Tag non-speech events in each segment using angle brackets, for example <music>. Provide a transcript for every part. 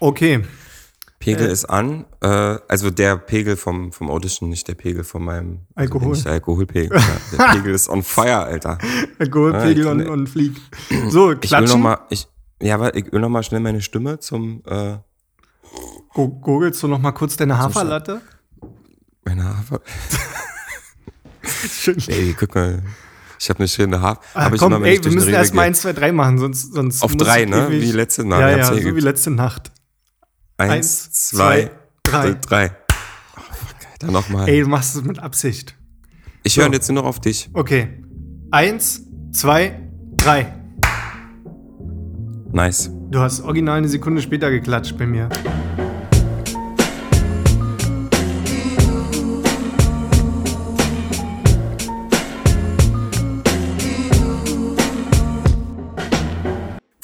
Okay. Pegel Äh. ist an. Äh, also der Pegel vom, vom Audition, nicht der Pegel von meinem also Alkohol. der Alkoholpegel. ja, der <laughs> Pegel ist on fire, Alter. Alkoholpegel Ah, und, und Flieg. So, Ich will noch klatschen. mal, ich, ja, aber ich will noch mal schnell meine Stimme zum äh, Gurgelst du noch mal kurz deine Haferlatte? meine Hafer. <laughs> Schön. Ey, guck mal. Ich habe eine schöne Hafer. Ah, komm, immer, ey, wir müssen erst mal. 1, 2, 3 machen, sonst, sonst Auf drei, ne? ewig- Wie letzte Mal. Ja, ja, ja so wie letzte Nacht. Eins, Eins, zwei, zwei, drei. drei. Oh, Alter, nochmal. Ey, du machst es mit Absicht. Ich so. höre jetzt nur noch auf dich. Okay. Eins, zwei, drei. Nice. Du hast original eine Sekunde später geklatscht bei mir.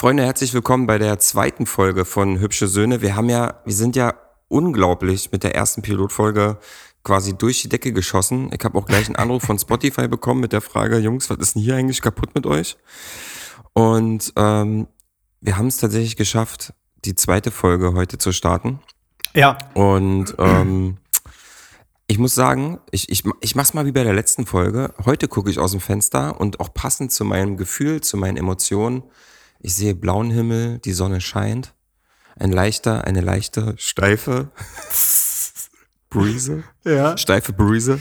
Freunde, herzlich willkommen bei der zweiten Folge von Hübsche Söhne. Wir haben ja, wir sind ja unglaublich mit der ersten Pilotfolge quasi durch die Decke geschossen. Ich habe auch gleich einen Anruf von Spotify bekommen mit der Frage, Jungs, was ist denn hier eigentlich kaputt mit euch? Und ähm, wir haben es tatsächlich geschafft, die zweite Folge heute zu starten. Ja. Und ähm, ich muss sagen, ich, ich, ich mach's mal wie bei der letzten Folge. Heute gucke ich aus dem Fenster und auch passend zu meinem Gefühl, zu meinen Emotionen. Ich sehe blauen Himmel, die Sonne scheint. Ein leichter, eine leichte, steife <laughs> Brise. Ja. Steife Brise.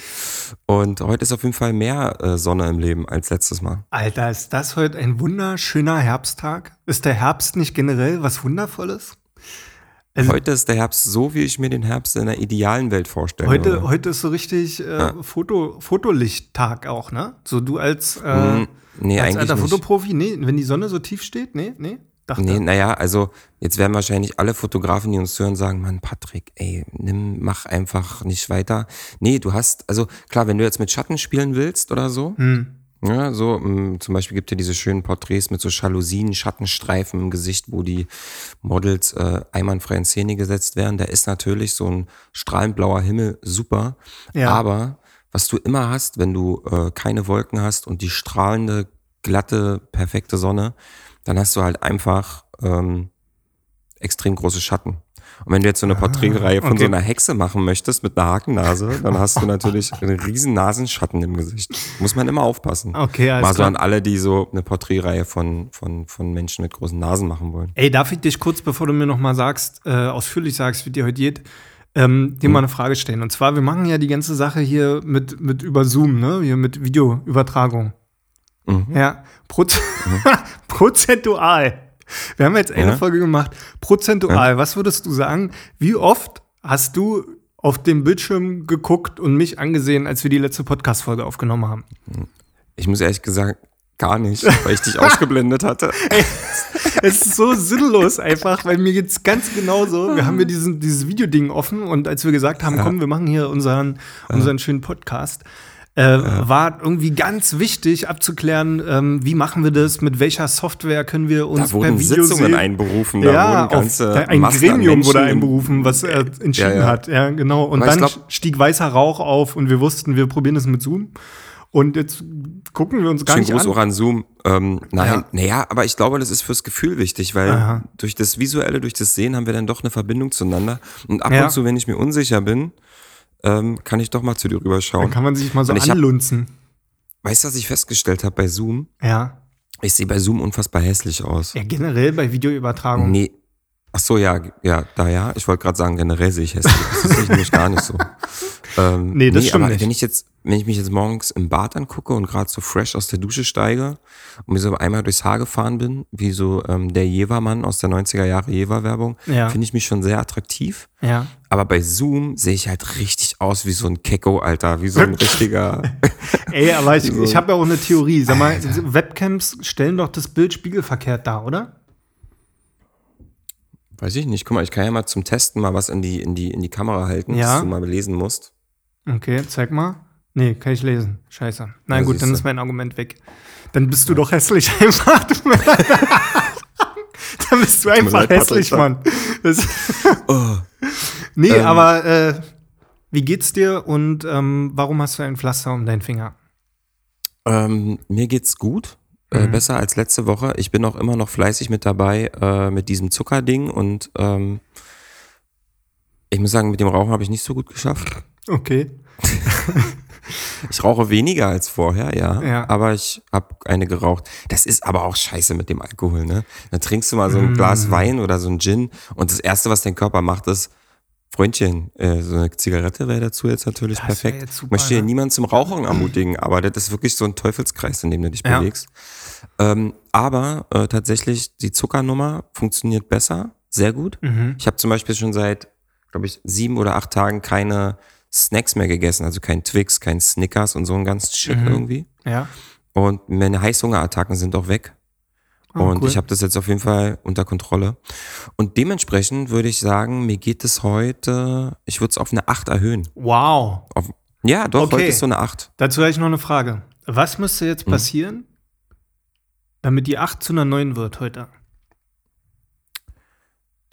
Und heute ist auf jeden Fall mehr äh, Sonne im Leben als letztes Mal. Alter, ist das heute ein wunderschöner Herbsttag? Ist der Herbst nicht generell was Wundervolles? Also Heute ist der Herbst so, wie ich mir den Herbst in der idealen Welt vorstelle. heute, oder? heute ist so richtig äh, Ja. Foto, Fotolichttag auch, ne? So du als, äh, Hm, nee, als alter nicht. Fotoprofi, nee, wenn die Sonne so tief steht, nee, nee, dachte. Nee, naja, also jetzt werden wahrscheinlich alle Fotografen, die uns hören, sagen, Mann, Patrick, ey, nimm, mach einfach nicht weiter. Nee, du hast, also klar, wenn du jetzt mit Schatten spielen willst oder so, Hm. Ja, so, mh, zum Beispiel gibt es diese schönen Porträts mit so Jalousien, Schattenstreifen im Gesicht, wo die Models äh, einwandfrei in Szene gesetzt werden. Da ist natürlich so ein strahlend blauer Himmel super. Ja. Aber was du immer hast, wenn du äh, keine Wolken hast und die strahlende, glatte, perfekte Sonne, dann hast du halt einfach ähm, extrem große Schatten. Und wenn du jetzt so eine Porträtreihe von Ah, okay. so einer Hexe machen möchtest mit einer Hakennase, dann hast du <laughs> natürlich einen riesen Nasenschatten im Gesicht. Muss man immer aufpassen. Okay, alles Mal so an alle, die so eine Porträtreihe von, von, von Menschen mit großen Nasen machen wollen. Ey, darf ich dich kurz, bevor du mir noch mal sagst, äh, ausführlich sagst, wie dir heute geht, ähm, dir mal eine Frage stellen. Und zwar, wir machen ja die ganze Sache hier mit, mit über Zoom, ne? Hier mit Videoübertragung. Mhm. Ja, Proz <laughs> prozentual. Wir haben jetzt eine Ja. Folge gemacht. Prozentual, was würdest du sagen? Wie oft hast du auf dem Bildschirm geguckt und mich angesehen, als wir die letzte Podcast-Folge aufgenommen haben? Ich muss ehrlich gesagt gar nicht, weil ich dich <laughs> ausgeblendet hatte. Es ist so sinnlos einfach, weil mir geht's ganz genauso. Wir haben hier diesen, dieses Videoding offen und als wir gesagt haben, komm, wir machen hier unseren, unseren schönen Podcast, äh, war irgendwie ganz wichtig abzuklären, ähm, wie machen wir das, mit welcher Software können wir uns Da wurden per Video Sitzungen sehen. einberufen, da Ja, wurden ganze auf, da, ein Massen Gremium wurde einberufen, was er entschieden Ja, hat. Ja, genau. Und Aber dann glaub- stieg weißer Rauch auf und wir wussten, wir probieren das mit Zoom. Und jetzt gucken wir uns gar Schönen nicht Gruß an. auch an Zoom. Ähm, nein, Ja. naja, aber ich glaube, das ist fürs Gefühl wichtig, weil Aha. durch das Visuelle, durch das Sehen haben wir dann doch eine Verbindung zueinander. Und ab Ja. und zu, wenn ich mir unsicher bin, ähm, kann ich doch mal zu dir Dann rüberschauen. kann man sich mal so ich hab- anlunzen. Weißt du, was ich festgestellt habe bei Zoom? Ja. Ich sehe bei Zoom unfassbar hässlich aus. Ja, generell bei Videoübertragung. Nee. Ach so, ja, ja, da ja. Ich wollte gerade sagen, generell sehe ich hässlich. aus. Das sehe ich nämlich gar nicht so. <laughs> Ähm, Nee, das stimmt aber nicht. Wenn ich jetzt, wenn ich mich jetzt morgens im Bad angucke und gerade so fresh aus der Dusche steige und mir so einmal durchs Haar gefahren bin, wie so ähm, der Jever-Mann aus der 90er Jahre Jever-Werbung, Ja. finde ich mich schon sehr attraktiv. Ja. Aber bei Zoom sehe ich halt richtig aus wie so ein Kecko, Alter, wie so ein <laughs> richtiger. Ey, aber ich, <laughs> ich habe ja auch eine Theorie. Sag mal, Webcams stellen doch das Bild spiegelverkehrt dar, oder? Weiß ich nicht. Guck mal, ich kann ja mal zum Testen mal was in die, in die, in die Kamera halten, Ja. dass du mal lesen musst. Okay, zeig mal. Nee, kann ich lesen. Scheiße. Na Ja, gut, dann ist mein Argument weg. Dann bist du doch hässlich <laughs> einfach. dann bist du einfach hässlich, Mann. <laughs> Oh. nee, Ähm. aber äh, wie geht's dir und ähm, warum hast du ein Pflaster um deinen Finger? Ähm, mir geht's gut. Äh, besser als letzte Woche. Ich bin auch immer noch fleißig mit dabei äh, mit diesem Zuckerding und ähm, Ich muss sagen, mit dem Rauchen habe ich nicht so gut geschafft. Okay. <laughs> Ich rauche weniger als vorher, ja. Ja. Aber ich habe eine geraucht. Das ist aber auch scheiße mit dem Alkohol, ne? Dann trinkst du mal so ein Glas Wein oder so ein Gin und das Erste, was dein Körper macht, ist, Freundchen, äh, so eine Zigarette wäre dazu jetzt natürlich Das perfekt. jetzt super, ich möchte hier ne? niemanden zum Rauchen ermutigen, aber das ist wirklich so ein Teufelskreis, in dem du dich Ja. bewegst. Ähm, aber äh, tatsächlich, die Zuckernummer funktioniert besser, sehr gut. Mhm. Ich habe zum Beispiel schon seit, glaube ich, sieben oder acht Tagen keine Snacks mehr gegessen, also kein Twix, kein Snickers und so ein ganz Shit Mhm. irgendwie. Ja. Und meine Heißhungerattacken sind auch weg. Ah, und cool. ich habe das jetzt auf jeden Fall unter Kontrolle. Und dementsprechend würde ich sagen, mir geht es heute, ich würde es auf eine 8 erhöhen. Wow. Auf, ja, doch, Okay. heute ist so eine 8. Dazu habe ich noch eine Frage. Was müsste Hm. jetzt passieren, damit die 8 zu einer 9 wird heute?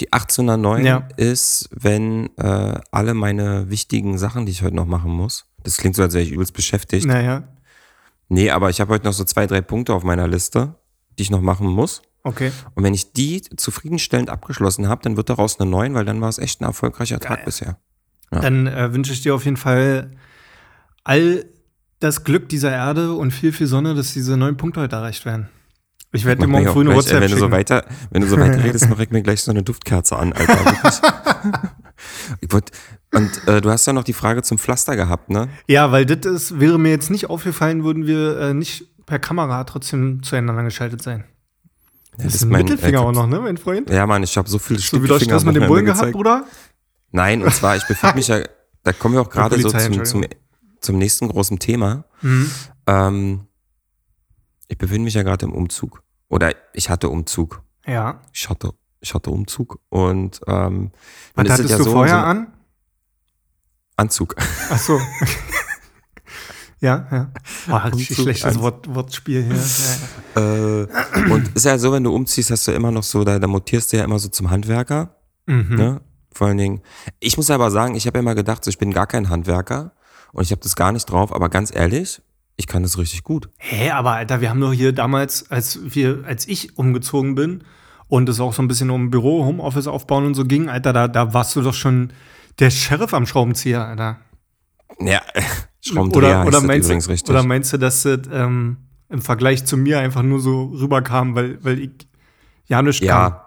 Die 8 zu einer 9 Ja. ist, wenn äh, alle meine wichtigen Sachen, die ich heute noch machen muss, das klingt so, als wäre ich übelst beschäftigt. Naja, Nee, aber ich habe heute noch so zwei, drei Punkte auf meiner Liste, die ich noch machen muss. okay. Und wenn ich die zufriedenstellend abgeschlossen habe, dann wird daraus eine 9, weil dann war es echt ein erfolgreicher Tag Geil. bisher. Ja. Dann äh, wünsche ich dir auf jeden Fall all das Glück dieser Erde und viel, viel Sonne, dass diese neun Punkte heute erreicht werden. Ich werde dir morgen früh eine gleich, WhatsApp äh, wenn du so schicken. weiter, wenn du so weiter redest, mache ich mir gleich so eine Duftkerze an, Alter. <laughs> Wollt, und äh, du hast ja noch die Frage zum Pflaster gehabt, ne? Ja, weil das ist, wäre mir jetzt nicht aufgefallen, würden wir äh, nicht per Kamera trotzdem zueinander geschaltet sein. Ja, Das ist ein Mittelfinger äh, auch noch, ne, mein Freund? Ja, Mann, ich habe so viele So wie du das mit dem Bullen gehabt, Bruder? Nein, und zwar, ich befinde <laughs> mich ja, da kommen wir auch gerade so zum, zum, zum nächsten großen Thema. Mhm. Ähm, ich befinde mich ja gerade im Umzug. Oder ich hatte Umzug. Ja. Ich hatte, ich hatte Umzug. Und ähm, Was hattest ja du so, vorher so an? Anzug. Ach so. <laughs> ja, ja. Boah, richtig Umzug schlechtes. Wort, Wortspiel hier. <laughs> Ja, Äh, und ist ja so, wenn du umziehst, hast du immer noch so, da, da mutierst du ja immer so zum Handwerker. ja. Mhm. Ne? Vor allen Dingen. Ich muss aber sagen, ich habe ja immer gedacht, so, ich bin gar kein Handwerker und ich habe das gar nicht drauf, aber ganz ehrlich, ich kann das richtig gut. Hä, aber Alter, wir haben doch hier damals, als wir, als ich umgezogen bin und es auch so ein bisschen um Büro, Homeoffice aufbauen und so ging, Alter, da, da warst du doch schon der Sheriff am Schraubenzieher, Alter. Ja, <laughs> Schraubendreher Oder, oder, meinst, übrigens du, richtig. oder meinst du, dass das ähm, im Vergleich zu mir einfach nur so rüberkam, weil, weil ich ja nicht kann?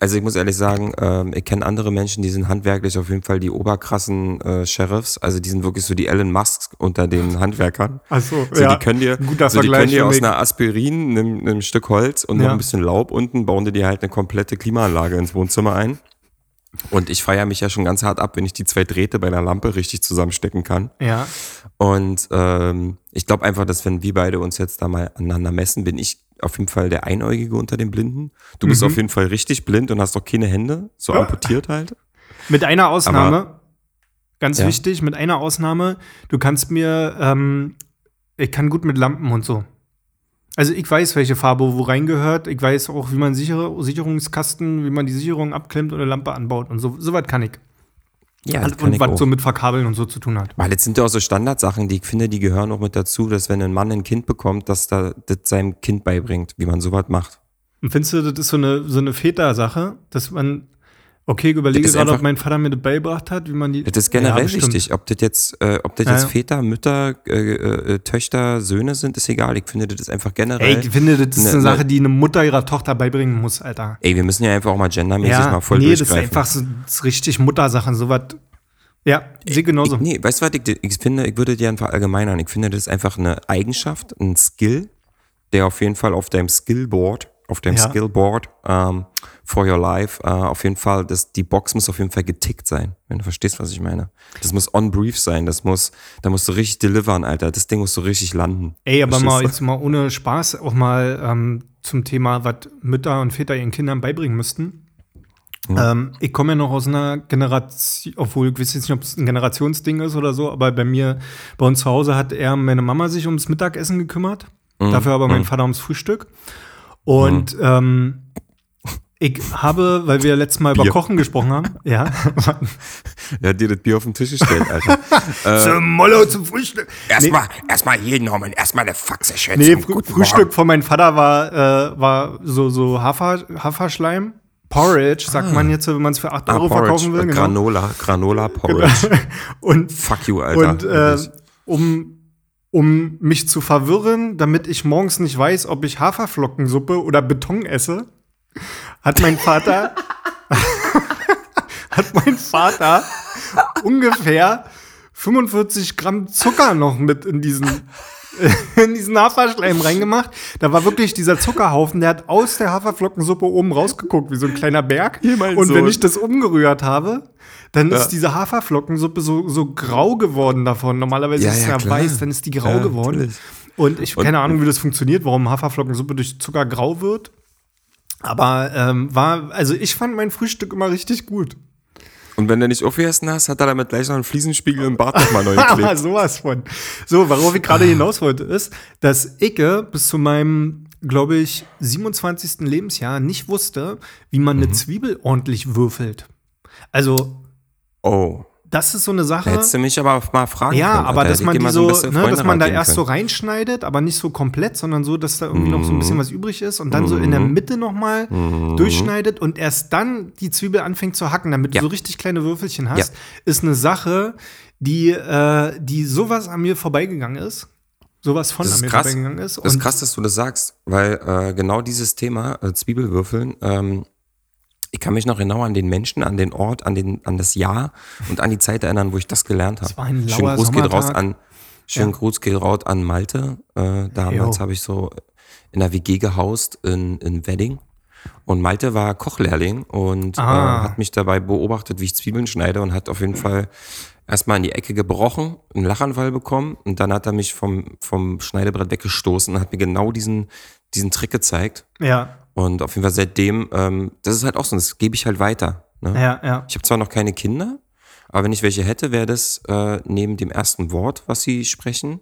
Also ich muss ehrlich sagen, ähm, ich kenne andere Menschen, die sind handwerklich auf jeden Fall die oberkrassen äh, Sheriffs. Also die sind wirklich so die Elon Musks unter den <laughs> Handwerkern. Ach so, So, ja. die können dir, guter so, die Vergleich können dir aus einer Aspirin, einem, einem Stück Holz und noch Ja. ein bisschen Laub unten, bauen die dir halt eine komplette Klimaanlage ins Wohnzimmer ein. Und ich feiere mich ja schon ganz hart ab, wenn ich die zwei Drähte bei der Lampe richtig zusammenstecken kann. Ja. Und ähm, ich glaube einfach, dass wenn wir beide uns jetzt da mal aneinander messen, bin ich auf jeden Fall der Einäugige unter den Blinden. Du bist Mhm. auf jeden Fall richtig blind und hast doch keine Hände, so amputiert halt. Mit einer Ausnahme, ganz Ja. wichtig, mit einer Ausnahme, du kannst mir, ähm, ich kann gut mit Lampen und so. Also ich weiß, welche Farbe wo reingehört. Ich weiß auch, wie man sichere, Sicherungskasten, wie man die Sicherung abklemmt und eine Lampe anbaut. Und so, so was kann ich. Ja, und kann ich was so mit Verkabeln und so zu tun hat. Weil jetzt sind ja auch so Standardsachen, die ich finde, die gehören auch mit dazu, dass wenn ein Mann ein Kind bekommt, dass da das seinem Kind beibringt, wie man sowas macht. Und findest du, das ist so eine, so eine Väter-Sache, dass man, okay, ich überlege Das gerade, ob einfach- mein Vater mir das beigebracht hat, wie man die. Das ist generell Ja, wichtig. Ob das jetzt, äh, ob das Ja, jetzt ja. Väter, Mütter, äh, äh, Töchter, Söhne sind, ist egal. Ich finde, das ist einfach generell. Ey, ich finde, das ist Ne- eine ne- Sache, die eine Mutter ihrer Tochter beibringen muss, Alter. Ey, wir müssen ja einfach auch mal gendermäßig mal voll nee, das ist einfach so das ist richtig Muttersachen, sowas. Ja, sehe genauso. Ich, nee, weißt du was, ich, ich finde, ich würde dir einfach allgemeinern. Ich finde, das ist einfach eine Eigenschaft, ein Skill, der auf jeden Fall auf deinem Skillboard, auf deinem Ja. Skillboard ähm, for your life, äh, auf jeden Fall, das, die Box muss auf jeden Fall getickt sein, wenn du verstehst, was ich meine. Das muss on brief sein, das muss, da musst du richtig delivern, Alter. Das Ding muss so richtig landen. Ey, aber mal jetzt mal ohne Spaß auch mal ähm, zum Thema, was Mütter und Väter ihren Kindern beibringen müssten. Ähm, ich komme ja noch aus einer Generation, obwohl ich weiß jetzt nicht, ob es ein Generationsding ist oder so, aber bei mir, bei uns zu Hause hat eher meine Mama sich ums Mittagessen gekümmert, Mhm. dafür aber mein Vater ums Frühstück. Und ähm, ich habe, weil wir letztes Mal über Bier. Kochen gesprochen haben, ja, du? <laughs> Ja, dir das Bier auf den Tisch gestellt, Alter. <laughs> zum Mollo zum Frühstück. erstmal, erstmal jeden Norman, erstmal eine Faxe schätzen. Nee, Frü Frühstück von meinem Vater war, äh, war so, so Hafer, Haferschleim Porridge, sagt man jetzt, wenn man es für 8 Ah, Euro Porridge, verkaufen will. äh, genau. Granola, Granola Porridge. <laughs> Und, Fuck you, Alter. und äh, um, um mich zu verwirren, damit ich morgens nicht weiß, ob ich Haferflockensuppe oder Beton esse, hat mein Vater <laughs> hat mein Vater ungefähr 45 Gramm Zucker noch mit in diesen <laughs> in diesen Haferschleim reingemacht. Da war wirklich dieser Zuckerhaufen, der hat aus der Haferflockensuppe oben rausgeguckt, wie so ein kleiner Berg. Und wenn Sohn. ich das umgerührt habe, dann Ja. ist diese Haferflockensuppe so, so grau geworden davon. Normalerweise Ja, ist es ja, klar. weiß, dann ist die grau Ja, geworden. natürlich. Und ich Und- keine Ahnung, wie das funktioniert, warum Haferflockensuppe durch Zucker grau wird. Aber ähm, war, also ich fand mein Frühstück immer richtig gut. Und wenn du nicht aufgegessen hast, hat er damit gleich noch einen Fliesenspiegel im Bart nochmal neu <laughs> geklebt. <laughs> sowas von. So, worauf ich gerade hinaus wollte, ist, dass ich bis zu meinem, glaube ich, 27. Lebensjahr nicht wusste, wie man Mhm. eine Zwiebel ordentlich würfelt. Also, Oh. Das ist so eine Sache. Da hättest du mich aber mal fragen Ja, können. aber dass man die so, ne, dass man da erst so können. reinschneidet, aber nicht so komplett, sondern so, dass da irgendwie noch so ein bisschen was übrig ist und dann so Mhm. in der Mitte nochmal durchschneidet und erst dann die Zwiebel anfängt zu hacken, damit Ja. du so richtig kleine Würfelchen hast, ist eine Sache, die, äh, die sowas an mir vorbeigegangen ist. Sowas von Das an mir krass. vorbeigegangen ist. Das ist krass, dass du das sagst, weil äh, genau dieses Thema, äh, Zwiebelwürfeln, ähm, ich kann mich noch genau an den Menschen, an den Ort, an, den, an das Jahr und an die Zeit erinnern, wo ich das gelernt habe. war ein Schönen lauer Gruß geht raus an, schönen Ja. Gruß geht raus an Malte. Äh, damals habe ich so in der WG gehaust in, in Wedding. Und Malte war Kochlehrling und äh, Ah. hat mich dabei beobachtet, wie ich Zwiebeln schneide und hat auf jeden Fall erstmal in die Ecke gebrochen, einen Lachanfall bekommen und dann hat er mich vom, vom Schneidebrett weggestoßen und hat mir genau diesen, diesen Trick gezeigt. ja, Und auf jeden Fall seitdem, ähm, das ist halt auch so, das gebe ich halt weiter. Ne? ja, ja. Ich habe zwar noch keine Kinder, aber wenn ich welche hätte, wäre das äh, neben dem ersten Wort, was sie sprechen,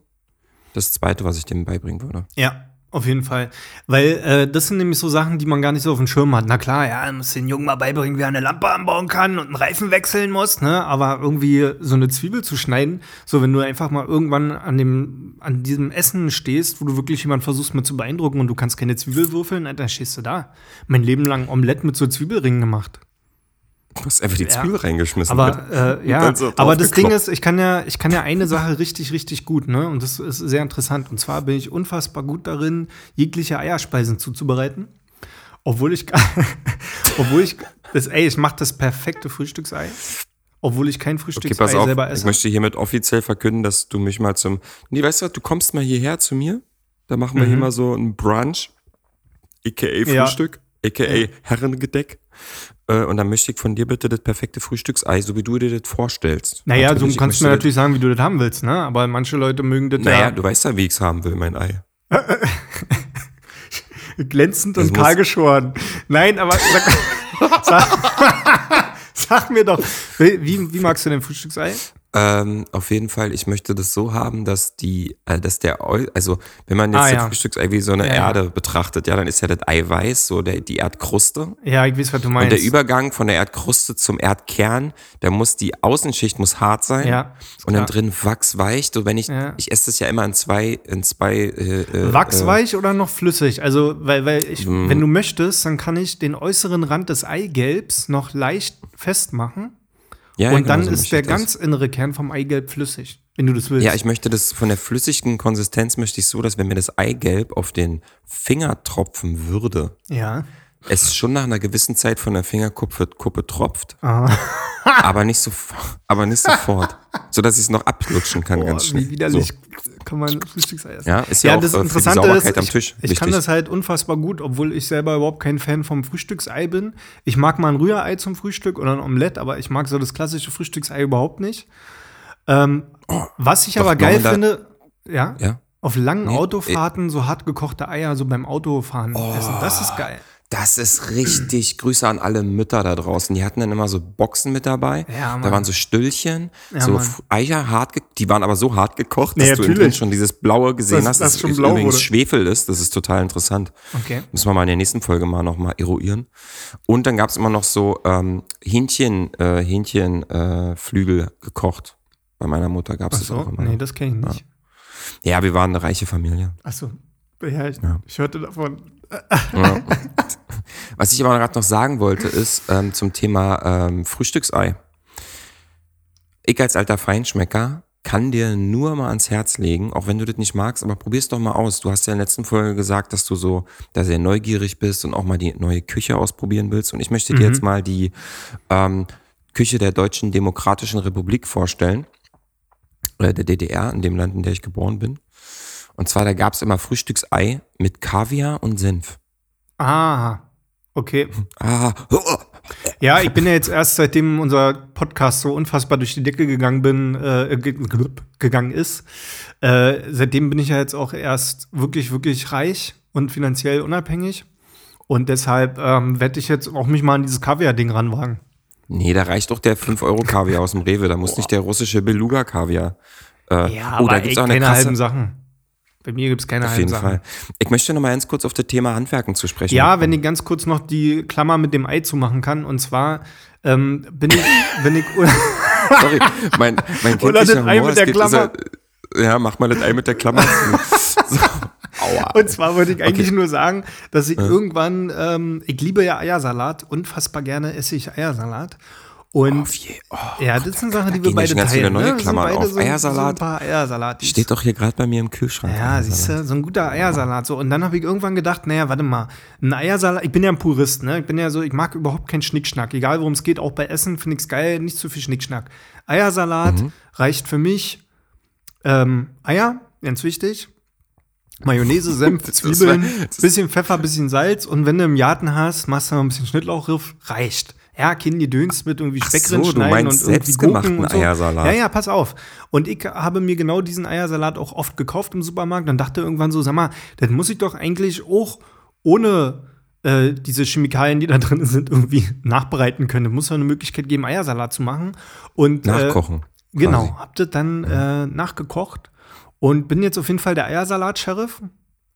das zweite, was ich dem beibringen würde. Ja, auf jeden Fall. Weil äh, das sind nämlich so Sachen, die man gar nicht so auf dem Schirm hat. Na klar, ja, man muss den Jungen mal beibringen, wie er eine Lampe anbauen kann und einen Reifen wechseln muss, ne? Aber irgendwie so eine Zwiebel zu schneiden, so wenn du einfach mal irgendwann an dem, an diesem Essen stehst, wo du wirklich jemanden versuchst mit zu beeindrucken und du kannst keine Zwiebel würfeln, dann stehst du da. Mein Leben lang Omelette mit so Zwiebelringen gemacht. <laughs> Du hast einfach die Ja. Zwiebel reingeschmissen. Aber äh, ja, dann so aber das Ding ist, ich kann ja, ich kann ja eine Sache richtig, richtig gut, ne? Und das ist sehr interessant. Und zwar bin ich unfassbar gut darin, jegliche Eierspeisen zuzubereiten. Obwohl ich, <laughs> obwohl ich, das, ey, ich mache das perfekte Frühstücksei. Obwohl ich kein Okay, Frühstücksei auf, selber ich esse. möchte hiermit offiziell verkünden, dass du mich mal zum. Nee, weißt du was, du kommst mal hierher zu mir. Da machen wir hier mal so ein Brunch, aka Mhm. Ja. Frühstück, aka Herrengedeck. Äh, Und dann möchte ich von dir bitte das perfekte Frühstücksei, so wie du dir das vorstellst. Naja, du Natürlich, ich kannst möchte mir natürlich sagen, wie du das haben willst, ne? Aber manche Leute mögen das Naja, ja du weißt ja, wie ich es haben will, mein Ei. <laughs> glänzend Das und kahl geschoren. Nein, aber sag, <laughs> <laughs> sag, sag mir doch, wie, wie magst du denn Frühstücksei? Ähm, auf jeden Fall, ich möchte das so haben, dass die, äh, dass der, Eu also wenn man jetzt Ah, das ja. Frühstücksei wie so eine Ja, ja. Erde betrachtet, ja, dann ist ja das Eiweiß, so der, die Erdkruste. Ja, ich weiß, was du Und meinst. der Übergang von der Erdkruste zum Erdkern, der muss, die Außenschicht muss hart sein. Ja, Und dann drin wachsweich. So, wenn ich, Ja. ich esse das ja immer in zwei, in zwei, äh, äh, Wachsweich oder noch flüssig? Also, weil, weil ich, Mhm. wenn du möchtest, dann kann ich den äußeren Rand des Eigelbs noch leicht festmachen. Ja, ja, und dann genau so ist der das. ganz innere Kern vom Eigelb flüssig, wenn du das willst. Ja, ich möchte das von der flüssigen Konsistenz möchte ich so, dass wenn mir das Eigelb auf den Finger tropfen würde, ja. es schon nach einer gewissen Zeit von der Fingerkuppe Kuppe tropft, Ah. aber nicht so, aber nicht sofort, <laughs> so dass ich es noch ablutschen kann Boah, ganz schnell. wie widerlich So. Kann man Frühstücksei essen. Ja, ist ja, auch das äh, für die Interessante Sauberkeit ist, am ich, Tisch ich kann wichtig. das halt unfassbar gut, obwohl ich selber überhaupt kein Fan vom Frühstücksei bin. Ich mag mal ein Rührei zum Frühstück oder ein Omelett, aber ich mag so das klassische Frühstücksei überhaupt nicht. Ähm, was ich doch, aber geil finde, ja, ja. auf langen Nee, Autofahrten so hart gekochte Eier so beim Autofahren essen, das ist geil. Das ist richtig. <clears throat> Grüße an alle Mütter da draußen. Die hatten dann immer so Boxen mit dabei. Ja, Mann. da waren so Stüllchen, Ja, so Mann. Eier hart, die waren aber so hart gekocht, dass Nee, du natürlich. schon dieses Blaue gesehen Dass- hast, dass das schon blau übrigens wurde. Schwefel ist. Das ist total interessant. Okay. Müssen wir mal in der nächsten Folge mal nochmal eruieren. Und dann gab's immer noch so ähm, Hähnchen, äh, Hähnchenflügel äh, gekocht. Bei meiner Mutter gab's das Achso, auch immer. nee, noch. das kenne ich nicht. Ja, wir waren eine reiche Familie. Achso. Ja, ich, Ja. ich hörte davon. Ja. Was ich aber gerade noch sagen wollte, ist ähm, zum Thema ähm, Frühstücksei. Ich als alter Feinschmecker kann dir nur mal ans Herz legen, auch wenn du das nicht magst, aber probier's doch mal aus. Du hast ja in der letzten Folge gesagt, dass du so da sehr neugierig bist und auch mal die neue Küche ausprobieren willst. Und ich möchte dir jetzt mal die ähm, Küche der Deutschen Demokratischen Republik vorstellen, äh, der DDR, in dem Land, in der ich geboren bin. Und zwar, da gab's immer Frühstücksei mit Kaviar und Senf. Ah, okay. Ah, Ja, ich bin ja jetzt erst seitdem unser Podcast so unfassbar durch die Decke gegangen bin, äh, ge gegangen ist. Äh, seitdem bin ich ja jetzt auch erst wirklich, wirklich reich und finanziell unabhängig. Und deshalb ähm, werde ich jetzt auch mich mal an dieses Kaviar-Ding ranwagen. Nee, da reicht doch der 5-Euro-Kaviar aus dem Rewe. Da muss nicht der russische Beluga-Kaviar. Äh, Ja, oh, aber da ey, gibt's auch eine keine krasse, halben Sachen. Bei mir gibt's keine Auf jeden. Fall. Ich möchte noch mal ganz kurz auf das Thema Handwerken zu sprechen. Ja, wenn ich ganz kurz noch die Klammer mit dem Ei zumachen kann. Und zwar ähm, bin ich, wenn ich <laughs> Sorry, mein, mein Oder kindlicher das Ei mit der es Klammer. ja- Ja, mach mal das Ei mit der Klammer zu. <laughs> So. Aua. Und zwar wollte ich eigentlich Okay. nur sagen, dass ich irgendwann, ähm, ich liebe ja Eiersalat, unfassbar gerne esse ich Eiersalat. Und Auf je, oh, ja, das ist eine Sache, die wir beide ganz teilen. neue ne? Sind Klammern beide auf. So, so Eiersalat paar Eiersalat. steht doch hier gerade bei mir im Kühlschrank. Ja, siehst du, so ein guter Eiersalat. So. Und dann habe ich irgendwann gedacht, naja, warte mal, ein Eiersalat, ich bin ja ein Purist, ne? Ich bin ja so, ich mag überhaupt keinen Schnickschnack. Egal worum es geht, auch bei Essen finde ich es geil, nicht zu viel Schnickschnack. Eiersalat Mhm. reicht für mich ähm, Eier, ganz wichtig. Mayonnaise, Senf, <laughs> Zwiebeln, bisschen Pfeffer, bisschen Salz und wenn du im Garten hast, machst du noch ein bisschen Schnittlauchriff, reicht. Ja, Kind Gedöns mit irgendwie Speck so, drin du schneiden und irgendwie selbstgemachten Gurken und so. Eiersalat. Ja, ja, pass auf. Und ich habe mir genau diesen Eiersalat auch oft gekauft im Supermarkt und dachte irgendwann so, sag mal, das muss ich doch eigentlich auch ohne äh, diese Chemikalien, die da <laughs> drin sind, irgendwie nachbereiten können. Es muss doch eine Möglichkeit geben, Eiersalat zu machen. Und, Nachkochen. Äh, genau, hab das dann äh, nachgekocht und bin jetzt auf jeden Fall der Eiersalat-Sheriff.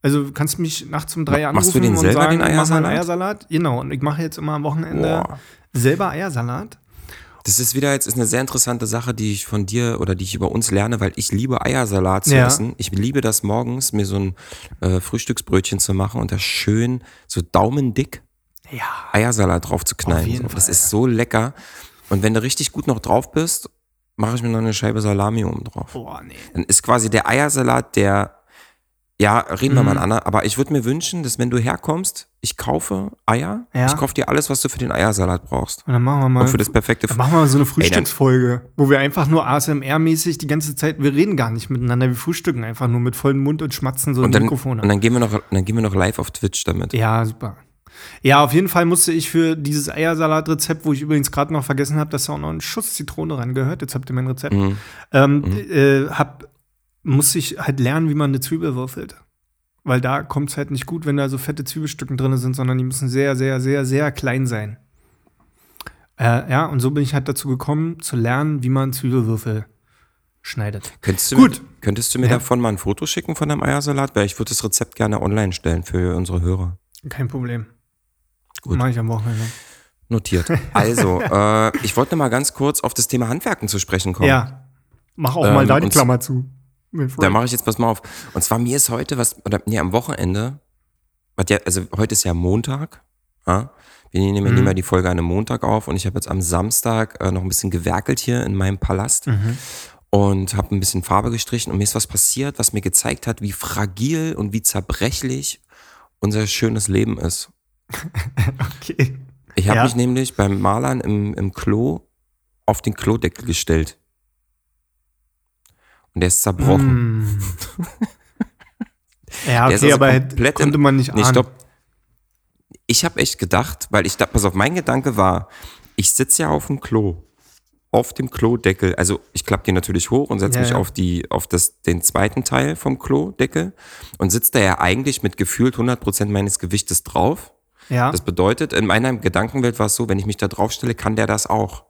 Also du kannst mich nachts um drei anrufen machst du den und selber, sagen, den mach mal einen Eiersalat? Eiersalat. Genau, und ich mache jetzt immer am Wochenende Boah. Selber Eiersalat. Das ist wieder jetzt ist eine sehr interessante Sache, die ich von dir oder die ich über uns lerne, weil ich liebe Eiersalat zu Ja. essen. Ich liebe das morgens, mir so ein äh, Frühstücksbrötchen zu machen und da schön so daumendick Ja. Eiersalat drauf zu knallen. Auf. Das Fall. ist so lecker. Und wenn du richtig gut noch drauf bist, mache ich mir noch eine Scheibe Salami oben drauf. Boah, nee. Dann ist quasi der Eiersalat der, ja, reden Mhm. wir mal an, aber ich würde mir wünschen, dass wenn du herkommst, ich kaufe Eier, Ja. ich kaufe dir alles, was du für den Eiersalat brauchst. Und dann machen wir mal. Und für das perfekte Dann machen wir mal so eine Frühstücksfolge, wo wir einfach nur ASMR-mäßig die ganze Zeit, wir reden gar nicht miteinander, wir frühstücken einfach nur mit vollem Mund und schmatzen so und in dann, Mikrofone. und dann gehen wir noch, dann gehen wir noch live auf Twitch damit. ja, super. Ja, auf jeden Fall musste ich für dieses Eiersalat-Rezept, wo ich übrigens gerade noch vergessen habe, dass da auch noch ein Schuss Zitrone rangehört, jetzt habt ihr mein Rezept, Mhm. ähm, äh, hab, musste ich halt lernen, wie man eine Zwiebel würfelt. Weil da kommt es halt nicht gut, wenn da so fette Zwiebelstücken drin sind, sondern die müssen sehr, sehr, sehr, sehr klein sein. Äh, ja, und so bin ich halt dazu gekommen, zu lernen, wie man Zwiebelwürfel schneidet. Könntest du Gut. Mir, könntest du mir Ja. davon mal ein Foto schicken von deinem Eiersalat? Weil ich würde das Rezept gerne online stellen für unsere Hörer. Kein Problem. Gut. Mache ich am Wochenende. Notiert. <laughs> Also, äh, ich wollte mal ganz kurz auf das Thema Handwerken zu sprechen kommen. Ja. Mach auch Ähm, mal da die Klammer zu. Da mache ich jetzt pass mal auf. Und zwar mir ist heute was, oder nee, am Wochenende, also heute ist ja Montag, ja? wir nehmen, Mhm. die Folge an einem Montag auf und ich habe jetzt am Samstag äh, noch ein bisschen gewerkelt hier in meinem Palast Mhm. und habe ein bisschen Farbe gestrichen und mir ist was passiert, was mir gezeigt hat, wie fragil und wie zerbrechlich unser schönes Leben ist. <laughs> Okay. Ich habe Ja. mich nämlich beim Malern im, im Klo auf den Klodeckel gestellt. Und der ist zerbrochen. Mm. <laughs> ja, okay, also aber komplett konnte man nicht ahnen. stopp. Ich habe echt gedacht, weil ich da, pass auf, mein Gedanke war, ich sitze ja auf dem Klo, auf dem Klodeckel, also ich klappe den natürlich hoch und setze Ja, mich auf die, auf das, den zweiten Teil vom Klodeckel und sitze da ja eigentlich mit gefühlt 100% meines Gewichtes drauf. Ja, Das bedeutet, in meiner Gedankenwelt war es so, wenn ich mich da drauf stelle, kann der das auch.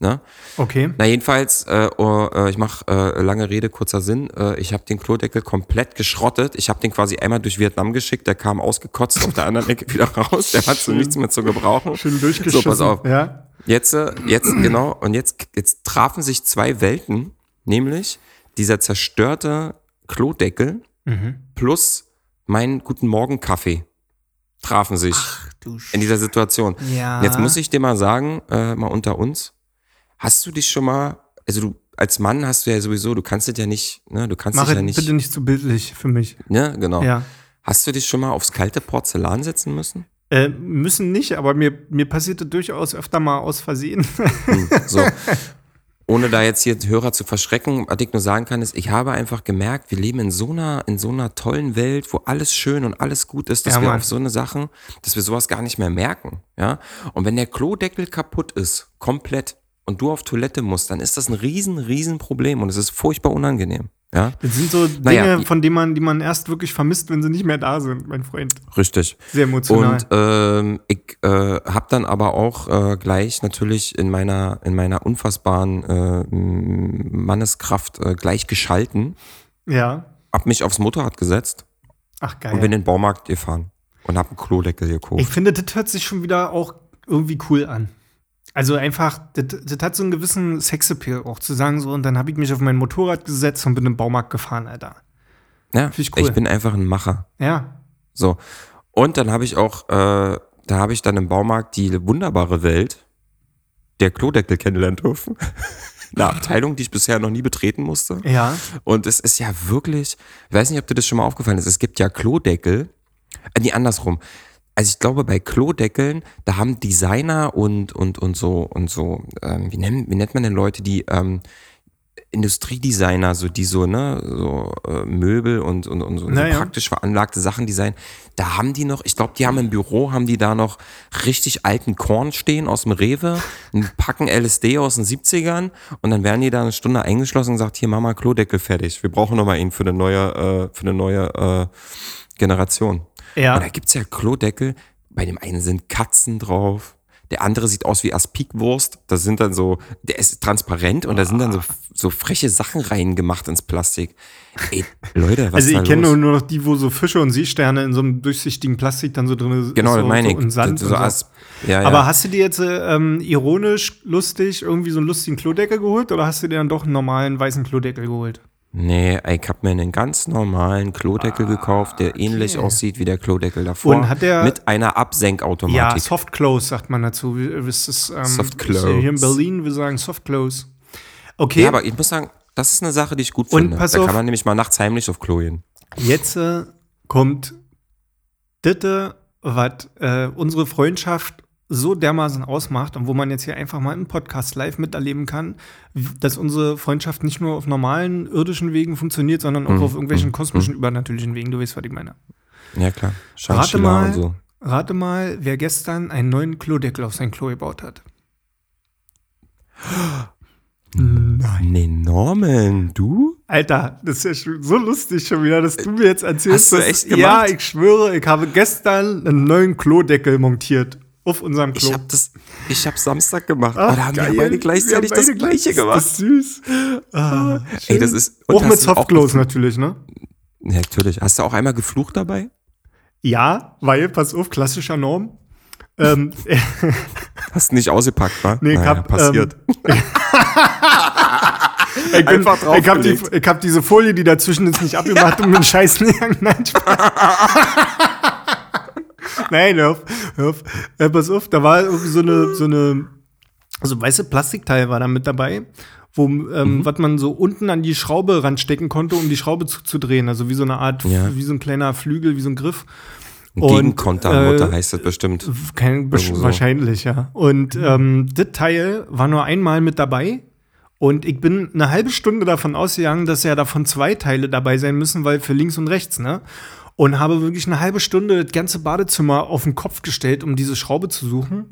Ne? okay. Na jedenfalls, äh, oh, äh, ich mache äh, lange Rede, kurzer Sinn. Äh, ich habe den Klodeckel komplett geschrottet. Ich habe den quasi einmal durch Vietnam geschickt. Der kam ausgekotzt auf der anderen Ecke wieder raus. Der hat so nichts mehr zu gebrauchen. Schön durchgeschossen. So, pass auf. Ja. Jetzt, äh, jetzt genau. Und jetzt, jetzt trafen sich zwei Welten, nämlich dieser zerstörte Klodeckel Mhm. plus mein guten Morgen Kaffee trafen sich. du in dieser Situation. Ja. Jetzt muss ich dir mal sagen, äh, mal unter uns, hast du dich schon mal, also du als Mann hast du ja sowieso, du kannst es ja nicht, ne, du kannst Mach dich ja nicht, bitte nicht zu bildlich für mich. ne, genau. Ja. Hast du dich schon mal aufs kalte Porzellan setzen müssen? Äh, müssen nicht, aber mir, mir passierte durchaus öfter mal aus Versehen. Hm, so. <laughs> Ohne da jetzt hier Hörer zu verschrecken, was ich nur sagen kann, ist, ich habe einfach gemerkt, wir leben in so einer, in so einer tollen Welt, wo alles schön und alles gut ist, dass Ja, wir auf so eine Sachen, dass wir sowas gar nicht mehr merken, ja. Und wenn der Klodeckel kaputt ist, komplett, und du auf Toilette musst, dann ist das ein riesen, riesen Problem und es ist furchtbar unangenehm, ja. Das sind so Dinge, Naja, von denen man, die man erst wirklich vermisst, wenn sie nicht mehr da sind, mein Freund. Richtig. Sehr emotional. Und ähm, ich äh, habe dann aber auch äh, gleich natürlich in meiner in meiner unfassbaren äh, Manneskraft äh, gleich geschalten, ja. hab mich aufs Motorrad gesetzt Ach, geil. und bin in den Baumarkt gefahren und hab einen Klodeckel Ich gekauft. finde, das hört sich schon wieder auch irgendwie cool an. Also einfach, das, das hat so einen gewissen Sexappeal auch zu sagen so, und dann habe ich mich auf mein Motorrad gesetzt und bin im Baumarkt gefahren, Alter. Ja, ich cool. ich bin einfach ein Macher. Ja. So und dann habe ich auch, äh, da habe ich dann im Baumarkt die wunderbare Welt der Klodeckel kennenlernen dürfen. <laughs> Eine Abteilung, die ich bisher noch nie betreten musste. Ja. Und es ist ja wirklich, ich weiß nicht, ob dir das schon mal aufgefallen ist, es gibt ja Klodeckel, äh, nee, andersrum. Also ich glaube, bei Klodeckeln, da haben Designer und, und, und so, und so, ähm, wie, nennt, wie nennt man denn Leute, die ähm, Industriedesigner, so die so, ne, so äh, Möbel und, und, und so, Naja. so praktisch veranlagte Sachen designen, da haben die noch, ich glaube, die haben im Büro, haben die da noch richtig alten Korn stehen aus dem Rewe, einen Packen LSD aus den 70ern und dann werden die da eine Stunde eingeschlossen und sagt, hier Mama, Klodeckel fertig. Wir brauchen noch mal ihn für eine neue, äh, für eine neue äh, Generation. Ja. Und da gibt's ja Klodeckel, bei dem einen sind Katzen drauf, der andere sieht aus wie Aspikwurst. Das sind dann so, der ist transparent und da sind dann so, so freche Sachen reingemacht ins Plastik. Ey, Leute, was Also ist da ich kenne nur, noch die, wo so Fische und Seesterne in so einem durchsichtigen Plastik dann so drin sind. Genau, so, das meine so ich. Und Sand so und so. Ja, ja. Aber hast du dir jetzt äh, ähm, ironisch, lustig, irgendwie so einen lustigen Klodeckel geholt oder hast du dir dann doch einen normalen weißen Klodeckel geholt? Nee, ich habe mir einen ganz normalen Klodeckel gekauft, der ähnlich aussieht wie der Klodeckel davor. Und hat der- mit einer Ja, Absenkautomatik. Soft Close sagt man dazu. Wie ist das, ähm, Soft ja Hier in Close. Berlin, wir sagen Soft Close. Okay, ja, aber ich muss sagen, das ist eine Sache, die ich gut Und finde. pass da auf. kann man nämlich mal nachts heimlich auf Klo gehen. jetzt äh, kommt Ditte, was äh, unsere Freundschaft so dermaßen ausmacht und wo man jetzt hier einfach mal im Podcast live miterleben kann, dass unsere Freundschaft nicht nur auf normalen irdischen Wegen funktioniert, sondern auch Mhm, auf irgendwelchen mhm, kosmischen, übernatürlichen Wegen. Du weißt, was ich meine. Ja, klar. Rate mal, so. rate mal, wer gestern einen neuen Klodeckel auf sein Klo gebaut hat. Nee, Norman, du? Alter, das ist ja schon so lustig schon wieder, dass du mir jetzt erzählst. Hast du dass- echt Ja, gemacht? ich schwöre, ich habe gestern einen neuen Klodeckel montiert auf unserem Klo. Ich hab das, ich hab Samstag gemacht. Ach, aber da haben geil. wir beide gleichzeitig Wir haben das beide Gleiche gleich- gemacht. Das ist süß. Ah, Ey, das ist- auch mit Softclose natürlich, ne? Ja, natürlich. Hast du auch einmal geflucht dabei? Ja, weil, pass auf, klassischer Norm. ähm, <laughs> Hast du nicht ausgepackt, wa? Nee, Naja, hab, passiert. <laughs> ich, bin, Einfach ich habe die, hab diese Folie, die dazwischen ist, nicht abgemacht und Scheißen <laughs> gegangen. Nein, Spaß. <laughs> Nein, hör auf, hör auf. Äh, pass auf, da war irgendwie so eine, so eine, also weiße Plastikteil war da mit dabei, wo, ähm, Mhm. was man so unten an die Schraube ranstecken konnte, um die Schraube zuzudrehen. Also wie so eine Art, Ja. wie so ein kleiner Flügel, wie so ein Griff. Gegenkontermutter äh, heißt das bestimmt. Kein, so. wahrscheinlich, ja. Und ähm, das Teil war nur einmal mit dabei. Und ich bin eine halbe Stunde davon ausgegangen, dass ja davon zwei Teile dabei sein müssen, weil für links und rechts, ne? Und habe wirklich eine halbe Stunde das ganze Badezimmer auf den Kopf gestellt, um diese Schraube zu suchen.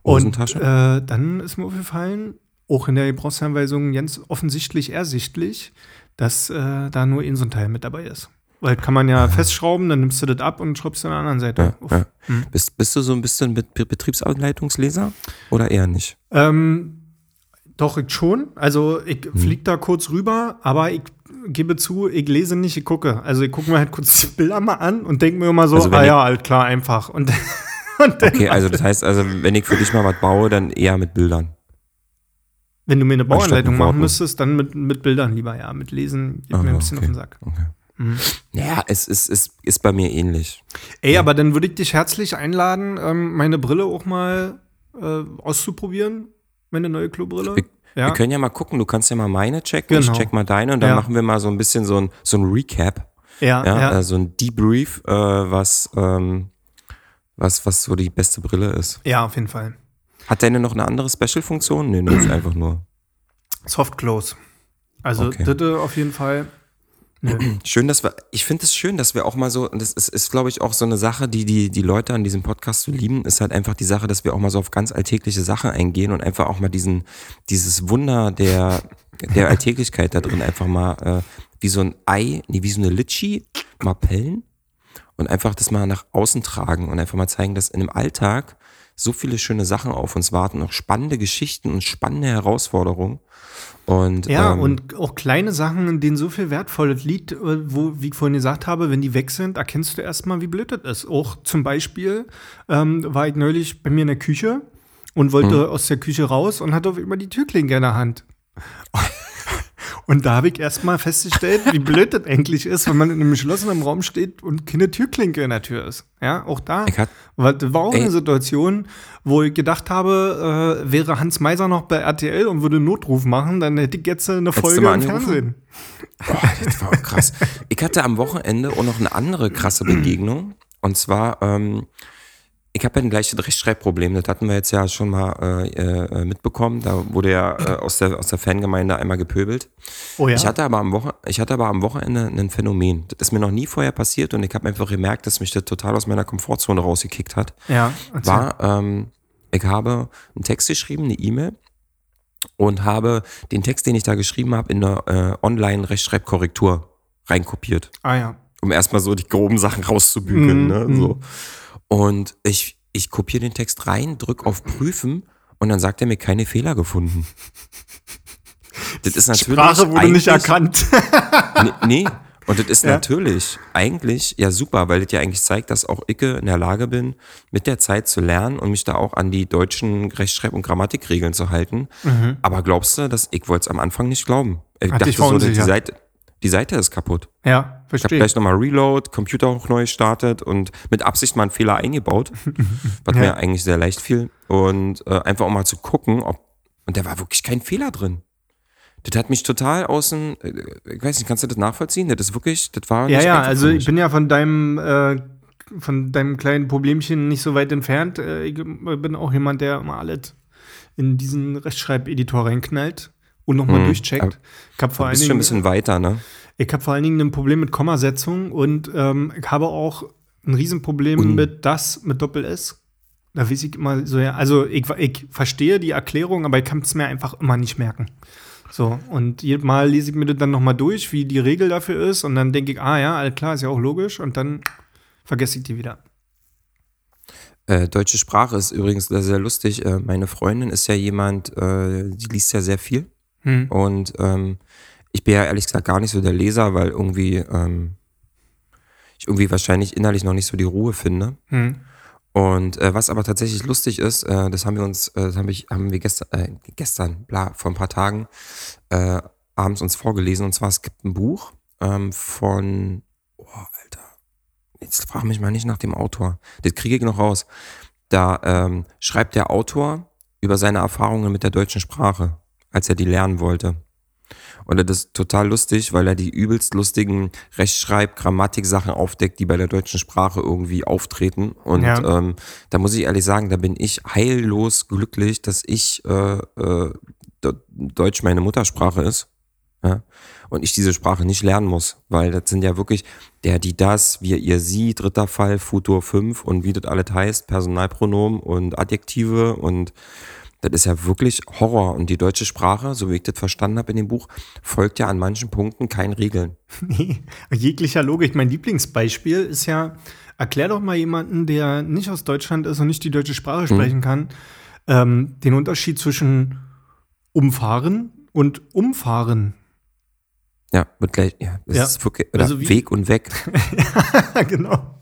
Und äh, dann ist mir aufgefallen, auch in der Gebrauchsanweisung ganz offensichtlich ersichtlich, dass äh, da nur ein so ein Teil mit dabei ist. Weil kann man ja festschrauben, dann nimmst du das ab und schraubst an der anderen Seite. Ja, ja. Bist, bist du so ein bisschen mit Be- Betriebsanleitungsleser? Oder eher nicht? Ähm, doch, ich schon. Also ich Hm. flieg da kurz rüber, aber ich gebe zu, ich lese nicht, ich gucke. Also ich gucke mir halt kurz <laughs> die Bilder mal an und denke mir immer so, Also ah ich- ja, halt klar, einfach. Und, <laughs> und Okay, also das heißt, also wenn ich für dich mal was baue, dann eher mit Bildern. wenn du mir eine Bauanleitung machen müsstest, dann mit, mit Bildern lieber, ja. Mit Lesen geht mir Aha, ein bisschen okay. auf den Sack. Okay. Mhm. Ja, es ist, ist, ist bei mir ähnlich. Ey, ja. aber dann würde ich dich herzlich einladen, ähm, meine Brille auch mal äh, auszuprobieren. Meine neue Klobrille. Wir, ja. wir, können ja mal gucken, du kannst ja mal meine checken, genau. ich check mal deine und dann ja. machen wir mal so ein bisschen so ein, so ein Recap. Ja, ja. Äh, so ein Debrief, äh, was, ähm, was, was so die beste Brille ist. Ja, auf jeden Fall. Hat deine noch eine andere Special-Funktion? Nee, das ist einfach nur. Soft Close. Also, okay. das auf jeden Fall. <clears throat> Schön, dass wir, ich finde es schön, dass wir auch mal so, und das ist, ist glaube ich, auch so eine Sache, die, die die Leute an diesem Podcast so lieben, ist halt einfach die Sache, dass wir auch mal so auf ganz alltägliche Sachen eingehen und einfach auch mal diesen, dieses Wunder der, der <laughs> Alltäglichkeit da drin einfach mal äh, wie so ein Ei, nee, wie so eine Litschi mal pellen und einfach das mal nach außen tragen und einfach mal zeigen, dass in dem Alltag so viele schöne Sachen auf uns warten, auch spannende Geschichten und spannende Herausforderungen. Und, ja, ähm, und auch kleine Sachen, in denen so viel Wertvolles liegt, äh, wo, wie ich vorhin gesagt habe, wenn die weg sind, erkennst du erstmal, wie blöd das ist. Auch zum Beispiel ähm, war ich neulich bei mir in der Küche und wollte hm. aus der Küche raus und hatte auf immer die Türklinke in der Hand. <laughs> Und da habe ich erstmal festgestellt, wie blöd das eigentlich ist, wenn man in einem geschlossenen Raum steht und keine Türklinke in der Tür ist. Ja, auch da. Ich hat, das war auch ey. eine Situation, wo ich gedacht habe, äh, wäre Hans Meiser noch bei RTL und würde Notruf machen, dann hätte ich jetzt eine Folge im Fernsehen. <laughs> Boah, das war krass. ich hatte am Wochenende auch noch eine andere krasse Begegnung. Und zwar, ähm, ich habe ja ein gleiches Rechtschreibproblem, das hatten wir jetzt ja schon mal äh, äh, mitbekommen. Da wurde ja äh, aus, der, aus der Fangemeinde einmal gepöbelt. Oh ja? ich, hatte aber am Woche, ich hatte aber am Wochenende ein Phänomen. Das ist mir noch nie vorher passiert und ich habe einfach gemerkt, dass mich das total aus meiner Komfortzone rausgekickt hat. Ja, erzähl. War, ähm, ich habe einen Text geschrieben, eine E-Mail und habe den Text, den ich da geschrieben habe, in eine äh, Online-Rechtschreibkorrektur reinkopiert. Ah ja. Um erstmal so die groben Sachen rauszubügeln. Mhm. Ne? So. Mhm. Und ich, ich kopiere den Text rein, drücke auf Prüfen und dann sagt er mir keine Fehler gefunden. <laughs> Das ist natürlich. Sprache wurde nicht erkannt. <laughs> nee, nee. Und das ist ja. natürlich eigentlich ja super, weil das ja eigentlich zeigt, dass auch ich in der Lage bin, mit der Zeit zu lernen und mich da auch an die deutschen Rechtschreib- und Grammatikregeln zu halten. Mhm. Aber glaubst du, dass ich wollte es am Anfang nicht glauben? Ich Hat dachte so, die Seite, die Seite ist kaputt. Ja, verstehe. Ich habe gleich nochmal Reload, Computer auch neu gestartet und mit Absicht mal einen Fehler eingebaut, <laughs> was ja. mir eigentlich sehr leicht fiel. Und äh, einfach auch mal zu gucken, ob. Und da war wirklich kein Fehler drin. Das hat mich total außen, äh, ich weiß nicht, kannst du das nachvollziehen? Das ist wirklich, das war. Ja, ja, also ich bin ja von deinem, äh, von deinem kleinen Problemchen nicht so weit entfernt. Äh, ich bin auch jemand, der immer alles in diesen Rechtschreibeditor reinknallt und nochmal hm. durchcheckt. Ich habe vor allen Dingen. schon ein bisschen weiter, ne? Ich habe vor allen Dingen ein Problem mit Kommasetzung und ähm, ich habe auch ein Riesenproblem und. mit das mit Doppel S. Da weiß ich immer so, ja, also ich, ich verstehe die Erklärung, aber ich kann es mir einfach immer nicht merken. So, und jedes Mal lese ich mir das dann nochmal durch, wie die Regel dafür ist, und dann denke ich, ah ja, alles klar, ist ja auch logisch, und dann vergesse ich die wieder. Äh, deutsche Sprache ist übrigens sehr, sehr lustig. Äh, meine Freundin ist ja jemand, äh, die liest ja sehr viel. Hm. Und ähm, ich bin ja ehrlich gesagt gar nicht so der Leser, weil irgendwie ähm, ich irgendwie wahrscheinlich innerlich noch nicht so die Ruhe finde. Hm. Und äh, was aber tatsächlich lustig ist, äh, das haben wir uns, äh, das hab ich, haben wir gestern, äh, gestern, bla, vor ein paar Tagen äh, abends uns vorgelesen. Und zwar es gibt ein Buch ähm, von, oh, Alter, jetzt frage mich mal nicht nach dem Autor. Das kriege ich noch raus. Da ähm, schreibt der Autor über seine Erfahrungen mit der deutschen Sprache, als er die lernen wollte. Und das ist total lustig, weil er die übelst lustigen Rechtschreib-, Grammatik-Sachen aufdeckt, die bei der deutschen Sprache irgendwie auftreten. Und ja. ähm, da muss ich ehrlich sagen, da bin ich heillos glücklich, dass ich äh, äh, Deutsch meine Muttersprache ist. Ja? Und ich diese Sprache nicht lernen muss, weil das sind ja wirklich der, die, das, wir, ihr, sie, dritter Fall, Futur 5 und wie das alles heißt, Personalpronomen und Adjektive und das ist ja wirklich Horror. Und die deutsche Sprache, so wie ich das verstanden habe in dem Buch, folgt ja an manchen Punkten keinen Regeln. <laughs> Nee, jeglicher Logik. Mein Lieblingsbeispiel ist ja, erklär doch mal jemanden, der nicht aus Deutschland ist und nicht die deutsche Sprache hm. sprechen kann, ähm, den Unterschied zwischen umfahren und umfahren. Ja, wird gleich, ja, das ja. ist wirklich, oder also Weg und weg. <laughs> ja, genau.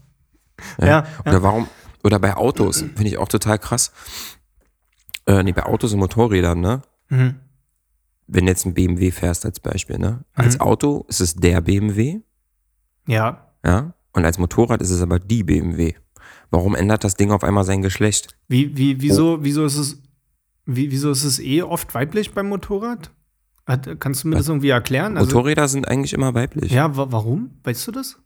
Ja. ja. Oder warum, oder bei Autos, finde ich auch total krass. Äh, nee, bei Autos und Motorrädern, ne? Mhm. Wenn du jetzt ein BMW fährst als Beispiel, ne? Als mhm. Auto ist es der BMW. Ja. Ja? Und als Motorrad ist es aber die BMW. Warum ändert das Ding auf einmal sein Geschlecht? Wie, wie, wieso, wieso ist es, wie, wieso ist es eh oft weiblich beim Motorrad? Hat, kannst du mir das irgendwie erklären? Also, Motorräder sind eigentlich immer weiblich. ja, wa warum? Weißt du das?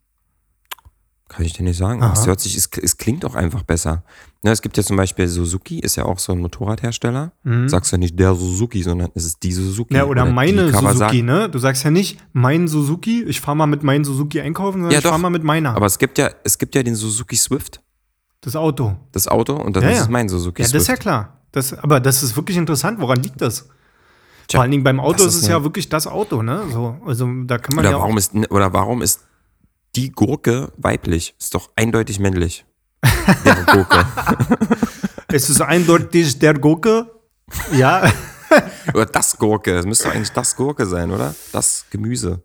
Kann ich dir nicht sagen. Aha. Es, hört sich, es, es klingt auch einfach besser. Ne, es gibt ja zum Beispiel Suzuki, ist ja auch so ein Motorradhersteller. Sagst du nicht der Suzuki, sondern es ist die Suzuki. Mhm. Ja, oder, die meine. Suzuki, ne? Du sagst ja nicht mein Suzuki, ich fahre mal mit meinem Suzuki einkaufen, sondern Ja, ich fahre mal mit meiner. Aber es gibt ja, es gibt ja den Suzuki Swift, das Auto. das Auto, und das Ja, ist ja. mein Suzuki Ja, das Swift. ist ja klar. Das, aber das ist wirklich interessant. Woran liegt das? Tja, Vor allen Dingen beim Auto ist es ja wirklich das Auto, ne? So, also da kann man Oder ja warum ist, oder warum ist die Gurke weiblich? Ist doch eindeutig männlich. Der Gurke. <laughs> Es ist eindeutig der Gurke. Ja, <laughs> Oder das Gurke. Es müsste eigentlich das Gurke sein, oder? Das Gemüse.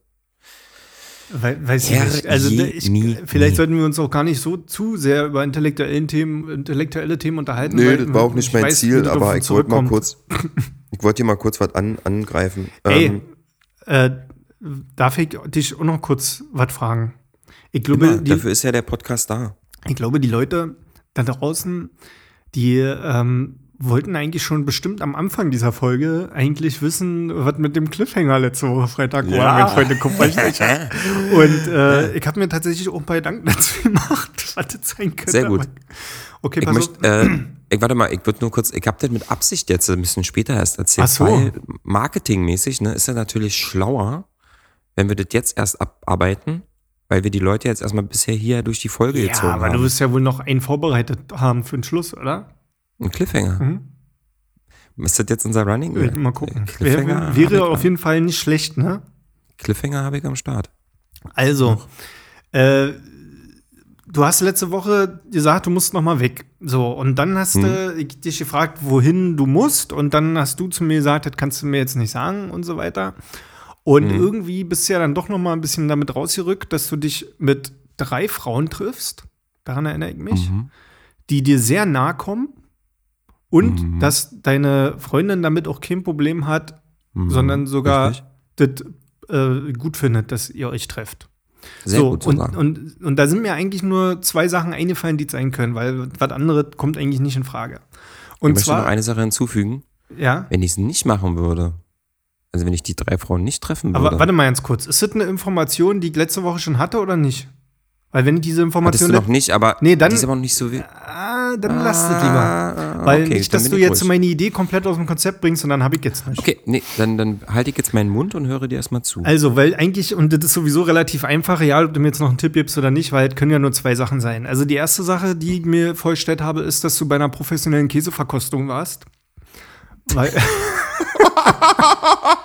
We weiß ich nicht. Also ich, vielleicht sollten wir uns auch gar nicht so zu sehr über intellektuellen Themen, intellektuelle Themen unterhalten. Weil das war auch nicht ich mein weiß, Ziel, aber ich wollte mal kurz, <laughs> ich wollte dir mal kurz was an, angreifen. Ey, Ähm, äh, darf ich dich auch noch kurz was fragen? Ich glaube, Immer, die, dafür ist ja der Podcast da. ich glaube, die Leute da draußen, die ähm, wollten eigentlich schon bestimmt am Anfang dieser Folge eigentlich wissen, was mit dem Cliffhanger letzte Woche Freitag Ja. war, mein Freunde Kupferstich. Und äh, ich habe mir tatsächlich auch ein paar Gedanken <laughs> dazu gemacht, was das sein könnte. Sehr gut. Okay, Ich pass auf. äh, ich warte mal, ich würde nur kurz, ich habe das mit Absicht jetzt ein bisschen später erst erzählt, Ach so. weil marketingmäßig, ne, ist ja natürlich schlauer, wenn wir das jetzt erst abarbeiten, weil wir die Leute jetzt erstmal bisher hier durch die Folge Ja, gezogen aber haben. du wirst ja wohl noch einen vorbereitet haben für den Schluss, oder? Ein Cliffhanger. Mhm. Ist das jetzt unser Running? Äh, Mal gucken. Cliffhanger Wäre, wäre auf jeden Fall nicht schlecht, ne? Cliffhanger habe ich am Start. Also, äh, du hast letzte Woche gesagt, du musst noch mal weg. So, und dann hast du ich dich gefragt, wohin du musst. Und dann hast du zu mir gesagt, das kannst du mir jetzt nicht sagen und so weiter. Und irgendwie bist du ja dann doch noch mal ein bisschen damit rausgerückt, dass du dich mit drei Frauen triffst. Daran erinnere ich mich. Mhm. Die dir sehr nahe kommen. Und dass deine Freundin damit auch kein Problem hat, Mhm. sondern sogar Richtig. das äh, gut findet, dass ihr euch trefft. Sehr so, gut und, sogar. und, und da sind mir eigentlich nur zwei Sachen eingefallen, die sein können, weil was anderes kommt eigentlich nicht in Frage. ich Und möchte noch zwar, eine Sache hinzufügen. ja, Wenn ich es nicht machen würde, also wenn ich die drei Frauen nicht treffen würde, aber warte mal ganz kurz. Ist das eine Information, die ich letzte Woche schon hatte oder nicht? Weil wenn ich diese hattest Information. du noch nicht, aber Nee, dann- die ist aber noch nicht so wie. ah, dann lasst es lieber. Ah, Weil okay, nicht, dass du jetzt ruhig. meine Idee komplett aus dem Konzept bringst und dann habe ich jetzt nicht. Okay, nee, dann, dann halte ich jetzt meinen Mund und höre dir erstmal zu. Also, weil eigentlich, und das ist sowieso relativ einfach, egal ob du mir jetzt noch einen Tipp gibst oder nicht, weil es können ja nur zwei Sachen sein. Also die erste Sache, die ich mir vorgestellt habe, ist, dass du bei einer professionellen Käseverkostung warst. Weil, <laughs> <laughs>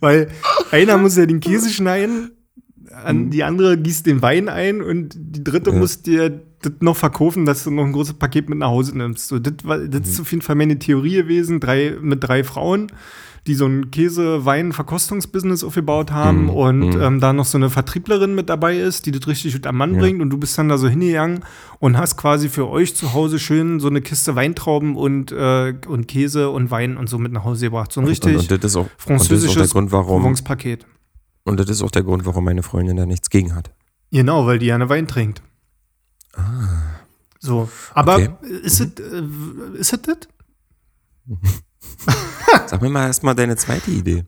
weil einer <laughs> muss ja den Käse schneiden, an, die andere gießt den Wein ein und die dritte Ja. muss dir das noch verkaufen, dass du noch ein großes Paket mit nach Hause nimmst. So, das, war, das ist auf jeden Fall meine Theorie gewesen, drei, mit drei Frauen, die so ein Käse-Wein-Verkostungsbusiness aufgebaut haben Mhm. und Mhm. ähm, da noch so eine Vertrieblerin mit dabei ist, die das richtig gut am Mann Ja. bringt und du bist dann da so hingegangen und hast quasi für euch zu Hause schön so eine Kiste Weintrauben und, äh, und Käse und Wein und so mit nach Hause gebracht. So ein richtig und, und das ist auch, und das ist auch der französisches Grund, warum. Und das ist auch der Grund, warum meine Freundin da nichts gegen hat. Genau, weil die gerne Wein trinkt. So, aber Ah. Okay. ist es ist es das? <laughs> <laughs> Sag mir mal erstmal deine zweite Idee.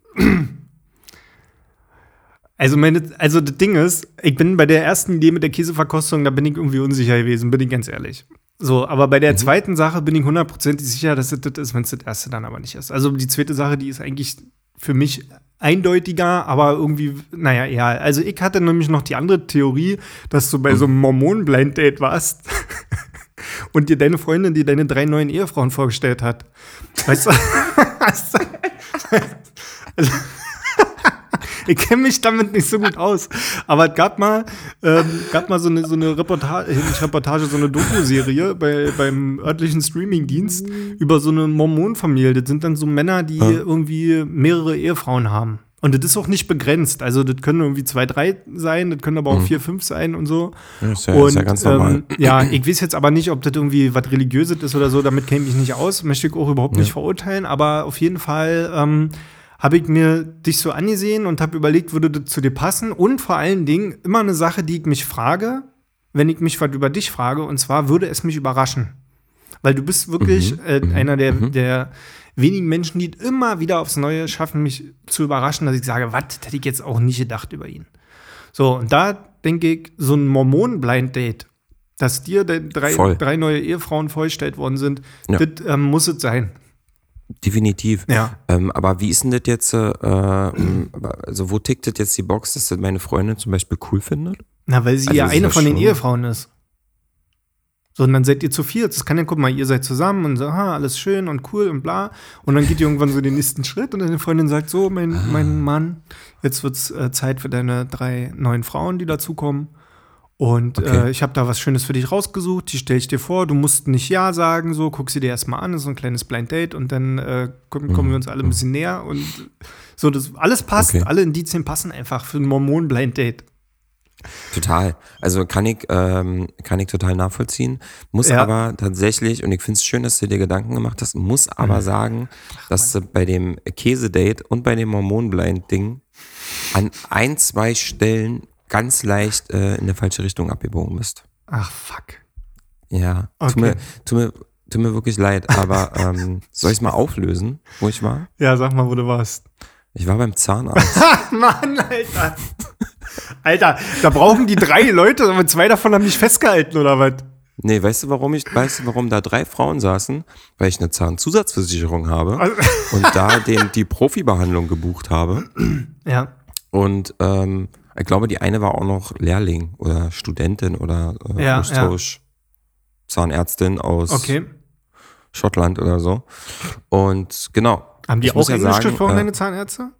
Also, meine, also das Ding ist, ich bin bei der ersten Idee mit der Käseverkostung, da bin ich irgendwie unsicher gewesen, bin ich ganz ehrlich. So, aber bei der zweiten Sache bin ich hundertprozentig sicher, dass es das ist, wenn es das erste dann aber nicht ist. Also die zweite Sache, die ist eigentlich für mich eindeutiger, aber irgendwie, naja, egal. Also ich hatte nämlich noch die andere Theorie, dass du bei so einem Mormonen-Blind-Date warst <laughs> und dir deine Freundin, die deine drei neuen Ehefrauen vorgestellt hat. Weißt du? Also, <laughs> ich kenne mich damit nicht so gut aus. Aber es gab mal, ähm, gab mal so eine, so eine Reportage, nicht Reportage, so eine Doku-Serie bei, beim örtlichen Streamingdienst über so eine Mormonfamilie. Das sind dann so Männer, die irgendwie mehrere Ehefrauen haben. Und das ist auch nicht begrenzt. Also, das können irgendwie zwei, drei sein, das können aber auch vier, fünf sein und so. Ja, ist ja, und ist ja ganz normal. Ähm, ja, ich weiß jetzt aber nicht, ob das irgendwie was Religiöses ist oder so, damit kenne ich nicht aus, möchte ich auch überhaupt nicht verurteilen, aber auf jeden Fall ähm, habe ich mir dich so angesehen und habe überlegt, würde das zu dir passen. Und vor allen Dingen immer eine Sache, die ich mich frage, wenn ich mich was über dich frage, und zwar würde es mich überraschen. Weil du bist wirklich Mhm, äh, einer der, der wenigen Menschen, die immer wieder aufs Neue schaffen, mich zu überraschen, dass ich sage, was hätte ich jetzt auch nicht gedacht über ihn. So, und da denke ich, so ein Mormonen-Blind-Date, dass dir drei, Voll. drei neue Ehefrauen vorgestellt worden sind, Ja. das ähm, muss es sein. Definitiv. Ja. Ähm, aber wie ist denn das jetzt, äh, ähm, also wo tickt das jetzt die Box, dass das meine Freundin zum Beispiel cool findet? Na, weil sie Also ja eine von den Ehefrauen ist. So, und dann seid ihr zu viert. Das kann ja, guck mal, ihr seid zusammen und so, aha, alles schön und cool und bla. Und dann geht ihr irgendwann so den nächsten Schritt und deine Freundin sagt so, mein, Ah. mein Mann, jetzt wird's äh, Zeit für deine drei neuen Frauen, die dazukommen. Und Okay. äh, ich habe da was Schönes für dich rausgesucht, die stelle ich dir vor. Du musst nicht Ja sagen, so, guck sie dir erstmal an, das ist so ein kleines Blind Date und dann äh, kommen, kommen wir uns alle ein bisschen näher und so, das alles passt, Okay. alle Indizien passen einfach für ein Mormon-Blind Date. Total. Also kann ich, ähm, kann ich total nachvollziehen. Muss Ja. aber tatsächlich, und ich finde es schön, dass du dir Gedanken gemacht hast, muss aber sagen, dass du bei dem Käsedate und bei dem Hormonblind-Ding an ein, zwei Stellen ganz leicht äh, in der falsche Richtung abgebogen bist. Ach, fuck. Ja, Okay. tut, mir, tut, mir, tut mir wirklich leid, aber <laughs> ähm, soll ich es mal auflösen, wo ich war? Ja, sag mal, wo du warst. Ich war beim Zahnarzt. <laughs> Mann, Alter. Alter, da brauchen die drei Leute, aber zwei davon haben mich festgehalten, oder was? Nee, weißt du, warum ich, weißt du, warum da drei Frauen saßen? Weil ich eine Zahnzusatzversicherung habe Also- <laughs> und da den, die Profibehandlung gebucht habe. Ja. Und ähm, ich glaube, die eine war auch noch Lehrling oder Studentin oder äh, Ja, Austausch Zahnärztin aus Okay. Schottland oder so. Und genau. Haben die auch ja Englisch gesprochen, äh, deine Zahnärzte?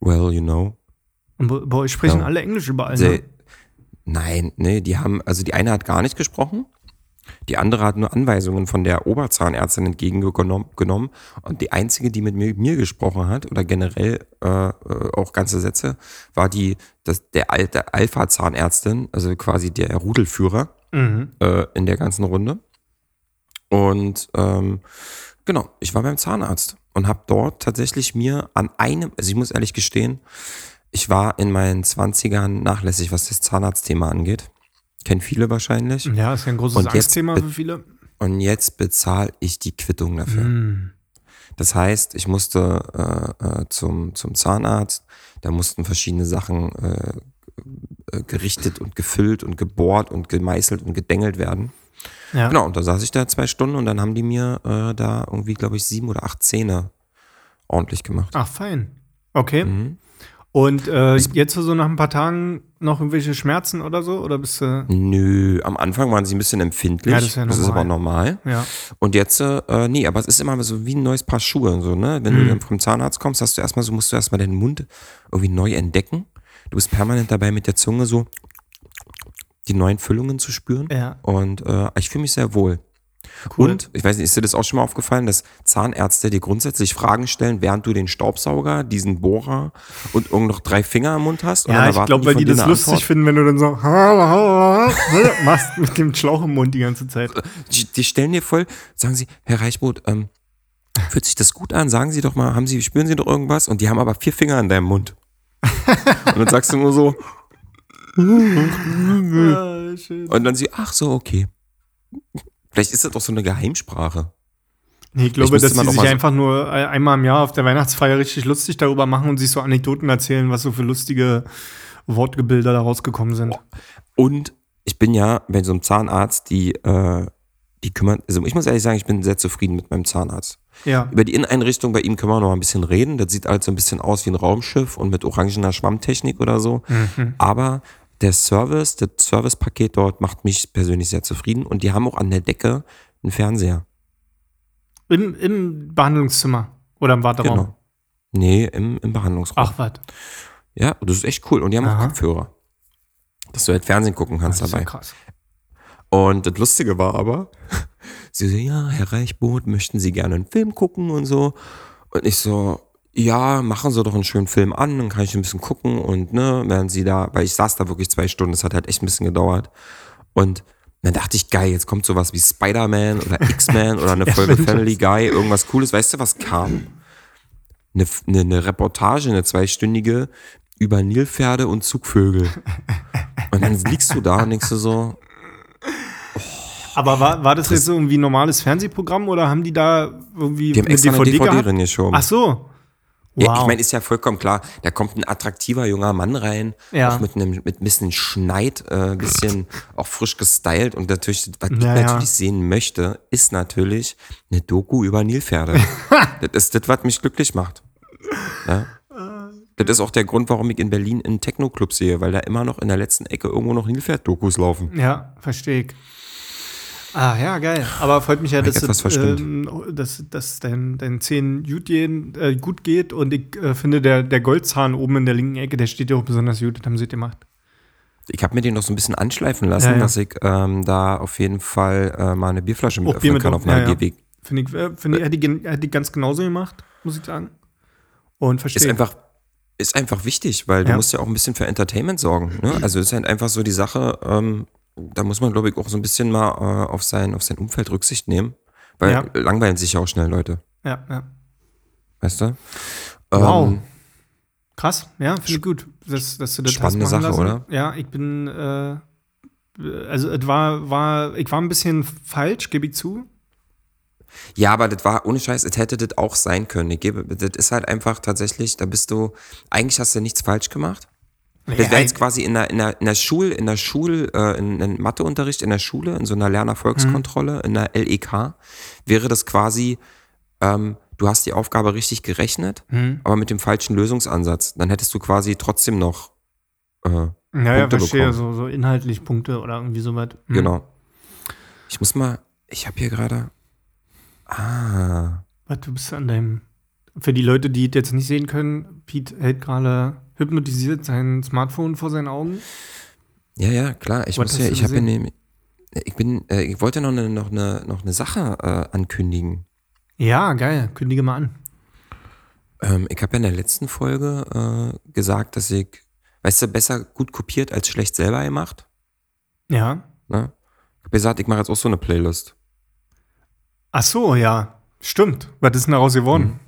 Well, you know. Und bei- euch sprechen ja. alle Englisch überall. Ne? nein, nee, die haben, also die eine hat gar nicht gesprochen. Die andere hat nur Anweisungen von der Oberzahnärztin entgegengenommen genommen. und die einzige, die mit mir, mir gesprochen hat oder generell äh, äh, auch ganze Sätze, war die das, der alte Alpha-Zahnärztin, also quasi der Rudelführer Mhm. äh, in der ganzen Runde. Und ähm, genau, ich war beim Zahnarzt und habe dort tatsächlich mir an einem, also ich muss ehrlich gestehen, ich war in meinen 20ern nachlässig, was das Zahnarztthema angeht. Kennen viele wahrscheinlich. Ja, ist ja ein großes Und Angstthema für viele. Und jetzt bezahle ich die Quittung dafür. Mhm. Das heißt, ich musste äh, äh, zum, zum Zahnarzt, da mussten verschiedene Sachen äh, äh, gerichtet und gefüllt und gebohrt und gemeißelt und gedengelt werden. Ja. Genau, und da saß ich da zwei Stunden und dann haben die mir äh, da irgendwie, glaube ich, sieben oder acht Zähne ordentlich gemacht. Ach, fein. Okay. Mhm. Und äh, jetzt so nach ein paar Tagen noch irgendwelche Schmerzen oder so? Oder bist du. Nö, am Anfang waren sie ein bisschen empfindlich. Ja, das ist ja normal. aber normal. Ja. Und jetzt, äh, nee, aber es ist immer so wie ein neues Paar Schuhe. So, ne? Wenn Mhm. du dann vom Zahnarzt kommst, hast du erstmal so, musst du erstmal deinen Mund irgendwie neu entdecken. Du bist permanent dabei, mit der Zunge so die neuen Füllungen zu spüren. Ja. Und äh, ich fühle mich sehr wohl. Cool. Und, ich weiß nicht, ist dir das auch schon mal aufgefallen, dass Zahnärzte dir grundsätzlich Fragen stellen, während du den Staubsauger, diesen Bohrer und irgend noch drei Finger im Mund hast? Und Ja, dann ich glaube, weil die das lustig Antwort? finden, wenn du dann so <laughs> machst mit dem Schlauch im Mund die ganze Zeit. Die, die stellen dir voll, sagen sie, Herr Reichboot, ähm, fühlt sich das gut an? Sagen Sie doch mal, haben Sie, spüren Sie doch irgendwas? Und die haben aber vier Finger in deinem Mund. <laughs> und dann sagst du nur so, Ah, und dann sie, ach so, okay. Vielleicht ist das doch so eine Geheimsprache. Nee, ich glaube, dass sie sich einfach nur äh, einmal im Jahr auf der Weihnachtsfeier richtig lustig darüber machen und sich so Anekdoten erzählen, was so für lustige Wortgebilder da rausgekommen sind. Und ich bin ja bei so einem Zahnarzt, die, äh, die kümmern, also ich muss ehrlich sagen, ich bin sehr zufrieden mit meinem Zahnarzt. Ja. Über die Inneneinrichtung bei ihm können wir noch mal ein bisschen reden. Das sieht halt so ein bisschen aus wie ein Raumschiff und mit orangener Schwammtechnik oder so. Mhm. Aber der Service, das Servicepaket dort macht mich persönlich sehr zufrieden. Und die haben auch an der Decke einen Fernseher. Im, Im Behandlungszimmer oder im Warteraum. Genau. Nee, im, im Behandlungsraum. Ach, was? Ja, das ist echt cool. Und die haben Aha. auch Kopfhörer. Dass du halt Fernsehen gucken kannst Das ist ja krass. Und das Lustige war aber, <laughs> sie so, ja, Herr Reichboot, möchten Sie gerne einen Film gucken und so. Und ich so, ja, machen Sie doch einen schönen Film an, dann kann ich ein bisschen gucken und ne, während Sie da, weil ich saß da wirklich zwei Stunden, das hat halt echt ein bisschen gedauert. Und dann dachte ich, geil, jetzt kommt sowas wie Spider-Man oder X-Men oder eine <laughs> Folge. Family Guy, irgendwas Cooles. Weißt du, was kam? eine, eine, eine Reportage, eine zweistündige über Nilpferde und Zugvögel. und dann liegst du da und denkst du so, Aber war, war das, jetzt irgendwie ein normales Fernsehprogramm oder haben die da irgendwie die haben extra eine DVD gehabt? drin geschoben. Ach so. Ja, Wow. ich meine, ist ja vollkommen klar, da kommt ein attraktiver junger Mann rein, Ja. auch mit einem mit ein bisschen Schneid, äh, ein bisschen <laughs> auch frisch gestylt und natürlich, was ich Ja, ja. natürlich sehen möchte, ist natürlich eine Doku über Nilpferde. <laughs> das ist das, was mich glücklich macht. Ja? Das ist auch der Grund, warum ich in Berlin einen Techno-Club sehe, weil da immer noch in der letzten Ecke irgendwo noch Nilpferd-Dokus laufen. Ja, verstehe ich. Ah, ja, geil. Aber freut mich ja, dass, es, verstimmt. ähm, dass, dass dein, dein Zehen gut, gehen, äh, gut geht und ich äh, finde, der, der Goldzahn oben in der linken Ecke, der steht ja auch besonders gut. Das haben sie gemacht. Ich habe mir den noch so ein bisschen anschleifen lassen, Ja, ja. dass ich ähm, da auf jeden Fall äh, mal eine Bierflasche mit Auch Bier öffnen mit kann auf- einer ja. Gehweg. Finde ich, äh, finde ich, hätte ich, hätte ich ganz genauso gemacht, muss ich sagen. Und ist verstehe. einfach ist einfach wichtig, weil du musst ja auch ein bisschen für Entertainment sorgen. Ne? <clears throat> Also ist halt einfach so die Sache, ähm, da muss man, glaube ich, auch so ein bisschen mal äh, auf, sein, auf sein Umfeld Rücksicht nehmen. Weil Ja. langweilen sich ja auch schnell Leute, Ja, ja. weißt du? Wow. Ähm, Krass, ja, finde ich gut, dass, dass du das Spannende hast Sache, lassen. oder? Ja, ich bin, äh, also es war, war, ich war ein bisschen falsch, gebe ich zu. ja, aber das war ohne Scheiß, es hätte das auch sein können. Ich gebe, das ist halt einfach tatsächlich, da bist du, eigentlich hast du nichts falsch gemacht. Das wäre jetzt quasi in der, in der, in der Schul, in der Schul, äh, in, in Matheunterricht in der Schule, in so einer Lernerfolgskontrolle, in der LEK, wäre das quasi, ähm, du hast die Aufgabe richtig gerechnet, Hm. aber mit dem falschen Lösungsansatz. Dann hättest du quasi trotzdem noch, äh, Ja, ja, Punkte verstehe, bekommen. so, so inhaltlich Punkte oder irgendwie sowas. Hm. genau. Ich muss mal, ich habe hier gerade, ah, Was, du bist an deinem, für die Leute, die es jetzt nicht sehen können, Pete hält gerade hypnotisiert sein Smartphone vor seinen Augen. ja, ja, klar, ich Was muss ja, ich habe gesehen? nämlich, ich bin, äh, ich wollte noch eine, noch eine, noch eine Sache äh, ankündigen. Ja, geil, kündige mal an. Ähm, ich habe ja in der letzten Folge äh, gesagt, dass ich, weißt du, besser gut kopiert als schlecht selber gemacht. Ja. Ne? Ich habe gesagt, ich mache jetzt auch so eine Playlist. Ach so, ja, stimmt. Was ist denn daraus geworden?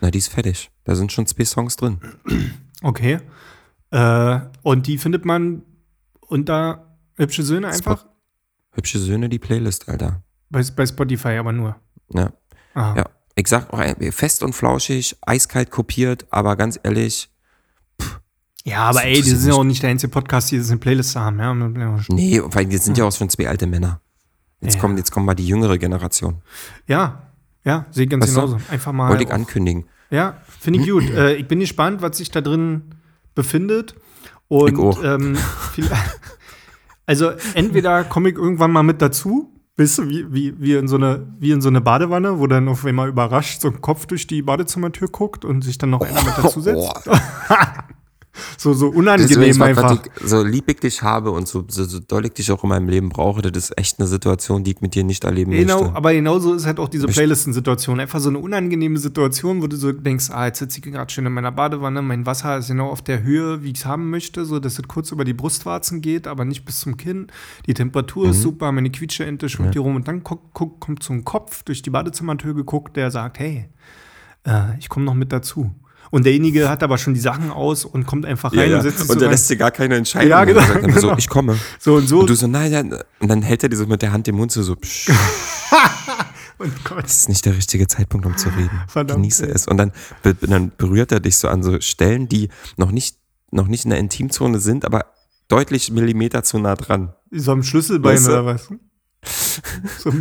Na, die ist fertig. Da sind schon zwei Songs drin. <clears throat> Okay. Äh, und die findet man unter hübsche Söhne einfach? Hübsche Söhne, die Playlist, Alter. Bei, bei Spotify aber nur. Ja. Aha. ja. Ich sag auch fest und flauschig, eiskalt kopiert, aber ganz ehrlich, Ja, aber ey, die sind ja auch nicht der einzige Podcast, die das in Playlist haben. Ja, nee, weil wir sind ja auch schon zwei alte Männer. Jetzt, Ja. kommt, jetzt kommt mal die jüngere Generation. ja, ja sehe ganz Weißt genauso. Einfach mal. Wollte ich ankündigen. Ja, finde ich gut. äh, ich bin gespannt, was sich da drin befindet. Und Ich auch. Ähm, viel, <laughs> also entweder komme ich irgendwann mal mit dazu, weißt du, wie, wie, wie, in so eine, wie in so eine Badewanne, wo dann auf einmal überrascht so ein Kopf durch die Badezimmertür guckt und sich dann noch einer <laughs> mit dazu setzt. <laughs> So, so unangenehm einfach. ich so lieb ich dich habe und so, so, so doll ich dich auch in meinem Leben brauche, das ist echt eine Situation, die ich mit dir nicht erleben Genau, möchte. aber genauso ist halt auch diese Playlisten-Situation. Einfach so eine unangenehme Situation, wo du so denkst, ah, jetzt sitze ich gerade schön in meiner Badewanne, mein Wasser ist genau auf der Höhe, wie ich es haben möchte, so dass es kurz über die Brustwarzen geht, aber nicht bis zum Kinn. Die Temperatur Mhm. ist super, meine Quietscheente schwimmt hier rum und dann guck, guck, kommt so ein Kopf durch die Badezimmertür geguckt, der sagt, hey, äh, ich komme noch mit dazu. Und derjenige hat aber schon die Sachen aus und kommt einfach rein und setzt sich und so der rein. lässt dir gar keine Entscheidung. Ja, genau, sagt genau. so, ich komme. So und so. Und du so, nein, nein. Und dann hält er dir so mit der Hand den Mund so, so psch, <laughs> Und Gott, das ist nicht der richtige Zeitpunkt, um zu reden. Verdammt, Genieße es. Und dann, dann berührt er dich so an so Stellen, die noch nicht, noch nicht in der Intimzone sind, aber deutlich Millimeter zu nah dran. So am Schlüsselbein Weißt du? oder was? So,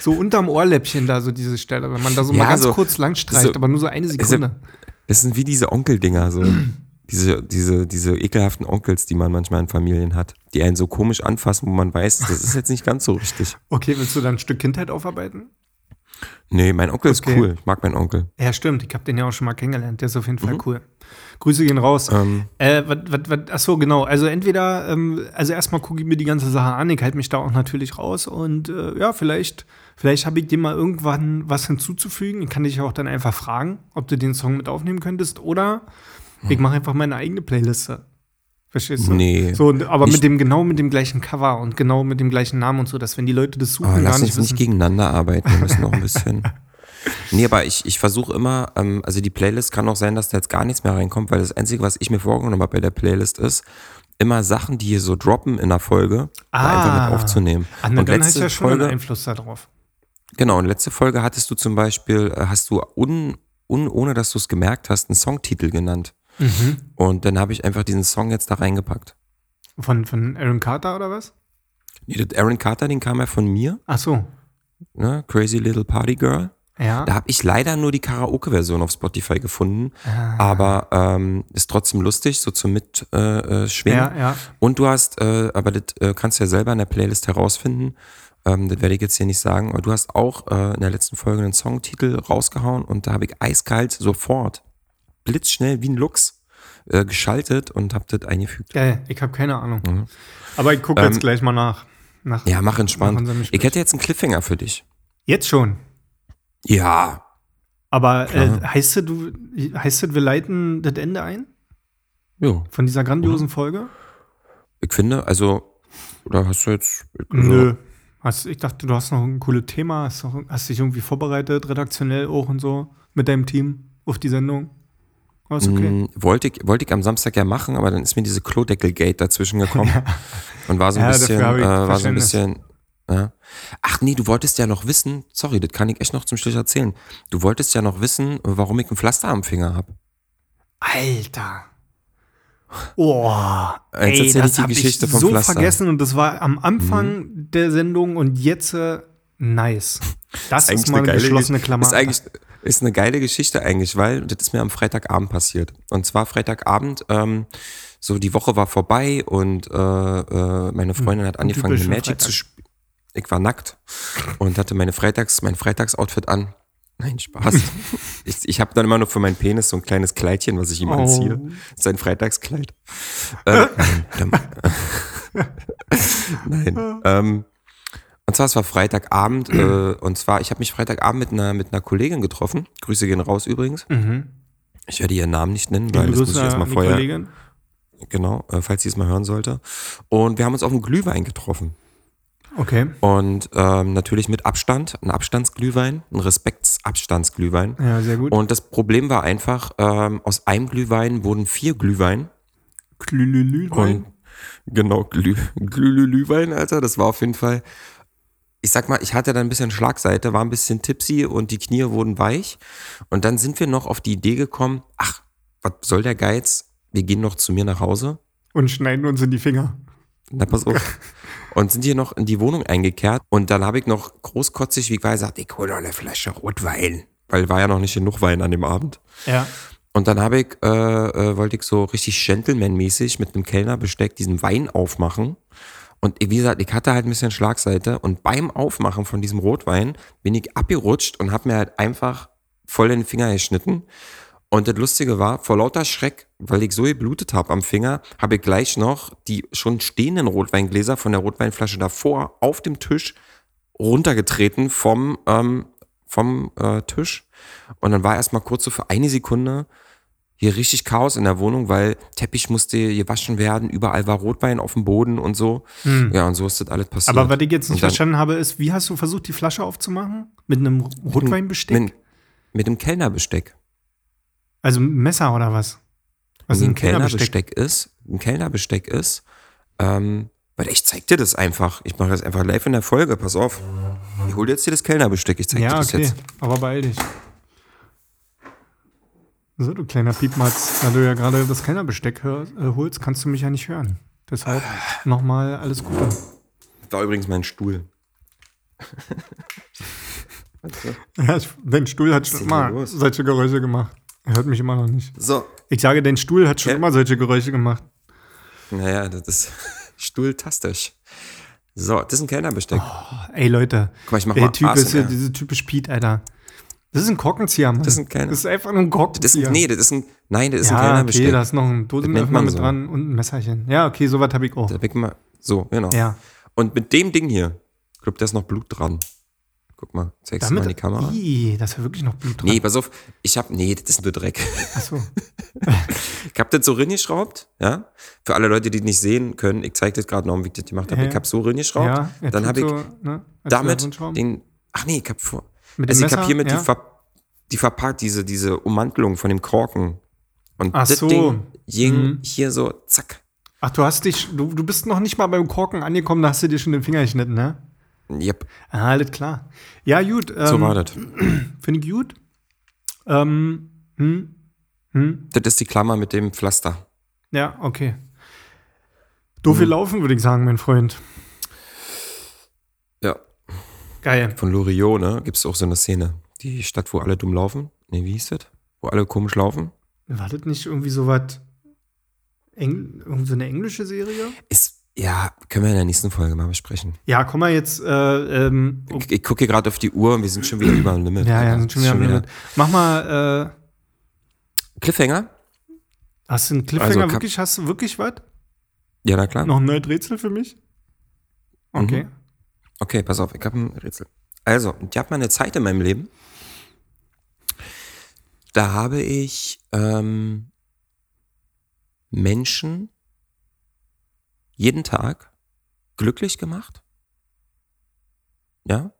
so unterm Ohrläppchen da, so diese Stelle, wenn man da so Ja, mal ganz so- kurz lang streicht, so- aber nur so eine Sekunde. Das sind wie diese Onkeldinger, so. <clears throat> Diese, diese, diese ekelhaften Onkels, die man manchmal in Familien hat, die einen so komisch anfassen, wo man weiß, das ist jetzt nicht ganz so richtig. Okay, willst du dann ein Stück Kindheit aufarbeiten? Nee, mein Onkel ist Okay. cool. Ich mag meinen Onkel. Ja, stimmt. Ich habe den ja auch schon mal kennengelernt. Der ist auf jeden Fall cool. Grüße gehen raus. Ähm, Äh, wat, wat, wat, ach so, genau. Also entweder, ähm, also erstmal gucke ich mir die ganze Sache an. Ich halte mich da auch natürlich raus und äh, ja, vielleicht, vielleicht habe ich dem mal irgendwann was hinzuzufügen. Ich kann dich auch dann einfach fragen, ob du den Song mit aufnehmen könntest oder ich mache einfach meine eigene Playliste. Verstehst du? Nee. So, aber mit dem genau mit dem gleichen Cover und genau mit dem gleichen Namen und so, dass wenn die Leute das suchen, Oh, gar lass nicht uns nicht gegeneinander arbeiten. Wir müssen noch ein bisschen. <laughs> Nee, aber ich, ich versuche immer, ähm, also die Playlist kann auch sein, dass da jetzt gar nichts mehr reinkommt, weil das Einzige, was ich mir vorgenommen habe bei der Playlist ist, immer Sachen, die hier so droppen in der Folge, da einfach mit aufzunehmen. Ah, na, und dann hast du ja schon Folge, einen Einfluss darauf. Genau, und letzte Folge hattest du zum Beispiel, äh, hast du un, un, ohne dass du es gemerkt hast, einen Songtitel genannt. Mhm. Und dann habe ich einfach diesen Song jetzt da reingepackt. Von, von Aaron Carter oder was? Nee, Aaron Carter, den kam ja von mir, Ach so. ne? Crazy Little Party Girl. Ja. Da habe ich leider nur die Karaoke-Version auf Spotify gefunden, Ah. aber ähm, ist trotzdem lustig, so zum Mitschwingen. Äh, schwingen. ja, ja. Und du hast, äh, aber das äh, kannst du ja selber in der Playlist herausfinden. Ähm, das werde ich jetzt hier nicht sagen. Aber du hast auch äh, in der letzten Folge einen Songtitel rausgehauen und da habe ich eiskalt sofort, blitzschnell wie ein Lux, äh, geschaltet und habe das eingefügt. Geil, ich habe keine Ahnung. Mhm. Aber ich gucke Ähm, jetzt gleich mal nach. nach Ja, mach entspannt. Ich hätte jetzt einen Cliffhanger für dich. Jetzt schon. Ja. Aber äh, heißt das, du, heißt das, wir leiten das Ende ein Jo. von dieser grandiosen Folge? Ich finde, also, oder hast du jetzt. Nö. Hast, ich dachte, du hast noch ein cooles Thema, hast, noch, hast dich irgendwie vorbereitet, redaktionell auch und so, mit deinem Team auf die Sendung. Alles okay. Mm, Wollte ich, wollte ich am Samstag ja machen, aber dann ist mir diese Klodeckel-Gate dazwischen gekommen <laughs> und war so ein Ja, bisschen, äh, war so ein bisschen. Ja. Ach nee, du wolltest ja noch wissen, sorry, das kann ich echt noch zum Schluss erzählen. Du wolltest ja noch wissen, warum ich ein Pflaster am Finger habe. Alter. Oh, Jetzt ey, das habe ich so Pflaster. Mhm. vergessen und das war am Anfang der Sendung und jetzt äh, nice. Das ist mal eine geschlossene Klammer. Ist eigentlich ist eine geile Geschichte eigentlich, weil das ist mir am Freitagabend passiert. Und zwar Freitagabend, ähm, so die Woche war vorbei und äh, äh, meine Freundin hat angefangen, Magic zu Freitag. spielen. Ich war nackt und hatte meine Freitags, mein Freitagsoutfit an. Nein, Spaß. ich ich habe dann immer nur für meinen Penis so ein kleines Kleidchen, was ich ihm Oh. anziehe. Sein Freitagskleid. ähm, <laughs> <laughs> Nein. Ähm, und zwar, es war Freitagabend, äh, und zwar, ich habe mich Freitagabend mit einer, mit einer Kollegin getroffen. Grüße gehen raus übrigens. mhm. Ich werde ihren Namen nicht nennen, weil Liebe das muss ich Grüße erstmal vorher. Kollegin. Genau, äh, falls sie es mal hören sollte. Und wir haben uns auf einen Glühwein getroffen. Okay. Und ähm, natürlich mit Abstand, ein Abstandsglühwein, ein Respektsabstandsglühwein. Ja, sehr gut. Und das Problem war einfach, ähm, aus einem Glühwein wurden vier Glühwein. Und genau, Glüh, Glühlüwein, Alter, das war auf jeden Fall. Ich sag mal, ich hatte da ein bisschen Schlagseite, war ein bisschen tipsy und die Knie wurden weich. Und dann sind wir noch auf die Idee gekommen, ach, was soll der Geiz? Wir gehen noch zu mir nach Hause. Und schneiden uns in die Finger. Na, pass auf. <laughs> Und sind hier noch in die Wohnung eingekehrt. Und dann habe ich noch großkotzig, wie gesagt, ich hole noch eine Flasche Rotwein. Weil war ja noch nicht genug Wein an dem Abend. Ja. Und dann habe ich, äh, äh, wollte ich so richtig Gentleman-mäßig mit einem Kellnerbesteck diesen Wein aufmachen. Und wie gesagt, ich hatte halt ein bisschen Schlagseite. Und beim Aufmachen von diesem Rotwein bin ich abgerutscht und habe mir halt einfach voll in den Finger geschnitten. Und das Lustige war, vor lauter Schreck, weil ich so geblutet habe am Finger, habe ich gleich noch die schon stehenden Rotweingläser von der Rotweinflasche davor auf dem Tisch runtergetreten vom, ähm, vom äh, Tisch. Und dann war erstmal kurz so für eine Sekunde hier richtig Chaos in der Wohnung, weil Teppich musste gewaschen werden, überall war Rotwein auf dem Boden und so. Ja, und so ist das alles passiert. Aber was ich jetzt nicht dann- verstanden habe, ist, wie hast du versucht, die Flasche aufzumachen? Mit einem Rotweinbesteck? Mit, mit dem Kellnerbesteck. Also ein Messer oder was? Also ein ein Kellnerbesteck. Ist, ein Kellnerbesteck ist, ähm, weil ich zeig dir das einfach. Ich mache das einfach live in der Folge, pass auf. Ich hol jetzt dir das Kellnerbesteck, ich zeig dir Ja, das okay. jetzt. Aber beeil dich. So, du kleiner Piepmatz, da du ja gerade das Kellnerbesteck hör, äh, holst, kannst du mich ja nicht hören. Deshalb nochmal alles Gute. Das war übrigens mein Stuhl. <laughs> Ja, ich, dein Stuhl hat schon hier los? solche Geräusche gemacht. Er hört mich immer noch nicht. So, Ich sage, dein Stuhl hat schon Ja. immer solche Geräusche gemacht. naja, das ist <laughs> stuhltastisch. So, das ist ein Kellnerbesteck. Ey, Leute. Guck mal, ich mach der mal Typ ist hier ASMR. diese typisch Piet, Alter. Das ist ein Korkenzieher, Mann. Das ist ein kleiner- Das ist einfach nur ein Das Korkenzieher. ist, nee, das ist ein, nein, das ist ein ja, Kellnerbesteck. okay, da ist noch ein Dosenöffner mit so. dran und ein Messerchen. Ja, okay, sowas habe ich auch. Da weg mal, so, genau. Ja. Und mit dem Ding hier, ich glaube, da ist noch Blut dran. Guck mal, zeigst du mal in die Kamera? Ih, da ist ja wirklich noch Blut dran. Nee, pass auf, ich hab, nee, das ist nur Dreck. Achso. <laughs> Ich hab das so reingeschraubt, ja. Für alle Leute, die nicht sehen können, ich zeig das gerade noch, wie ich das gemacht habe. Ja, Ich ja. hab so reingeschraubt, Ja, er dann habe ich so, ne, damit den, ach nee, ich hab vor, Mit dem also ich hab hiermit ja? die Ver, die verpackt, diese, diese Ummantelung von dem Korken. Und Ach das so. Ding ging Mhm. hier so, zack. Ach, du hast dich, du, du bist noch nicht mal beim Korken angekommen, da hast du dir schon den Finger geschnitten, ne? Yep, Ah, alles klar. Ja, gut. Ähm, so war das. <clears throat> Finde ich gut. Ähm, hm, hm, Das ist die Klammer mit dem Pflaster. ja, okay. Doof Hm. laufen, würde ich sagen, mein Freund. Ja, Geil. von Loriot, ne, gibt es auch so eine Szene. Die Stadt, wo alle dumm laufen. Nee, wie hieß das? Wo alle komisch laufen. War das nicht irgendwie so was, Eng, irgendwie so eine englische Serie? Ist, ja, können wir in der nächsten Folge mal besprechen. Ja, komm mal jetzt, äh, ähm, Ich, ich gucke hier gerade auf die Uhr und wir sind schon wieder über dem Limit. ja, ja, sind schon wieder, wieder. Mach mal, äh, Cliffhanger? hast du einen Cliffhanger Also, wirklich, hast du wirklich was? Ja, na klar. Noch ein neues Rätsel für mich? Okay. Mhm. Okay, pass auf, ich habe ein Rätsel. Also, ich habe mal eine Zeit in meinem Leben, da habe ich ähm, Menschen jeden Tag glücklich gemacht. Ja.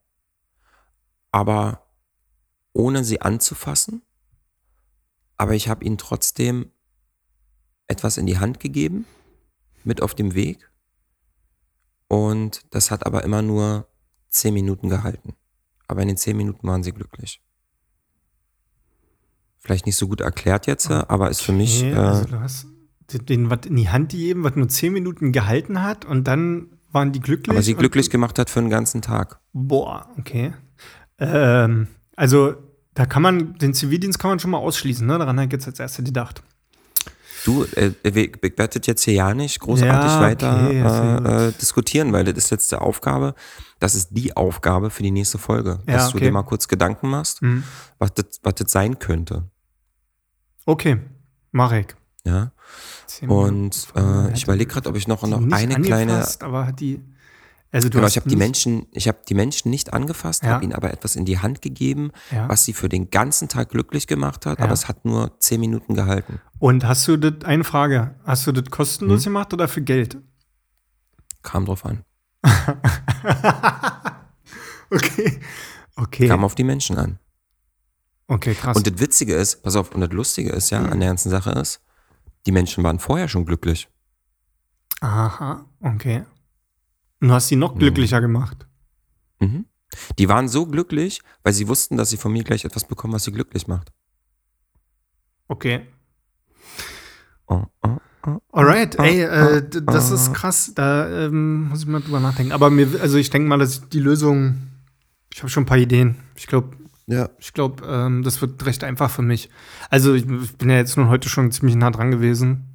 Aber ohne sie anzufassen. Aber ich habe ihnen trotzdem etwas in die Hand gegeben, mit auf dem Weg. Und das hat aber immer nur zehn Minuten gehalten. Aber in den zehn Minuten waren sie glücklich. Vielleicht nicht so gut erklärt jetzt, aber ist für mich. Äh, also du hast den, was in die Hand gegeben, was nur 10 Minuten gehalten hat und dann waren die glücklich. aber sie glücklich gemacht hat für den ganzen Tag. Boah, okay. Ähm, also da kann man, den Zivildienst kann man schon mal ausschließen, ne? Daran ich jetzt als Erste gedacht. Du, äh, wir- ich werde das jetzt hier ja nicht großartig Ja, weiter okay, sehr äh, äh, diskutieren, weil das ist jetzt die Aufgabe, das ist die Aufgabe für die nächste Folge. Ja, dass du okay. dir mal kurz Gedanken machst, Mhm. was, das, was das sein könnte. Okay, mach ich. Ja. Und äh, ich überlege gerade, ob ich noch, noch eine kleine aber die. Also du Genau, ich habe die Menschen, ich habe die Menschen nicht angefasst, Ja. habe ihnen aber etwas in die Hand gegeben, Ja. was sie für den ganzen Tag glücklich gemacht hat, Ja. aber es hat nur zehn Minuten gehalten. Und hast du das, eine Frage, hast du das kostenlos Hm? gemacht oder für Geld? Kam drauf an. <laughs> Okay. Okay. Kam auf die Menschen an. Okay, krass. Und das Witzige ist, pass auf, und das Lustige ist ja an der ganzen Sache ist, die Menschen waren vorher schon glücklich. Aha, okay. Und du hast sie noch glücklicher gemacht. Mhm. Die waren so glücklich, weil sie wussten, dass sie von mir gleich etwas bekommen, was sie glücklich macht. Okay. Oh, oh, oh. Alright, ey, äh, d- das ist krass. Da ähm, muss ich mal drüber nachdenken. Aber mir, also ich denke mal, dass die Lösung, ich habe schon ein paar Ideen. Ich glaube, Ja, ich glaube, ähm, das wird recht einfach für mich. Also ich, ich bin ja jetzt nun heute schon ziemlich nah dran gewesen.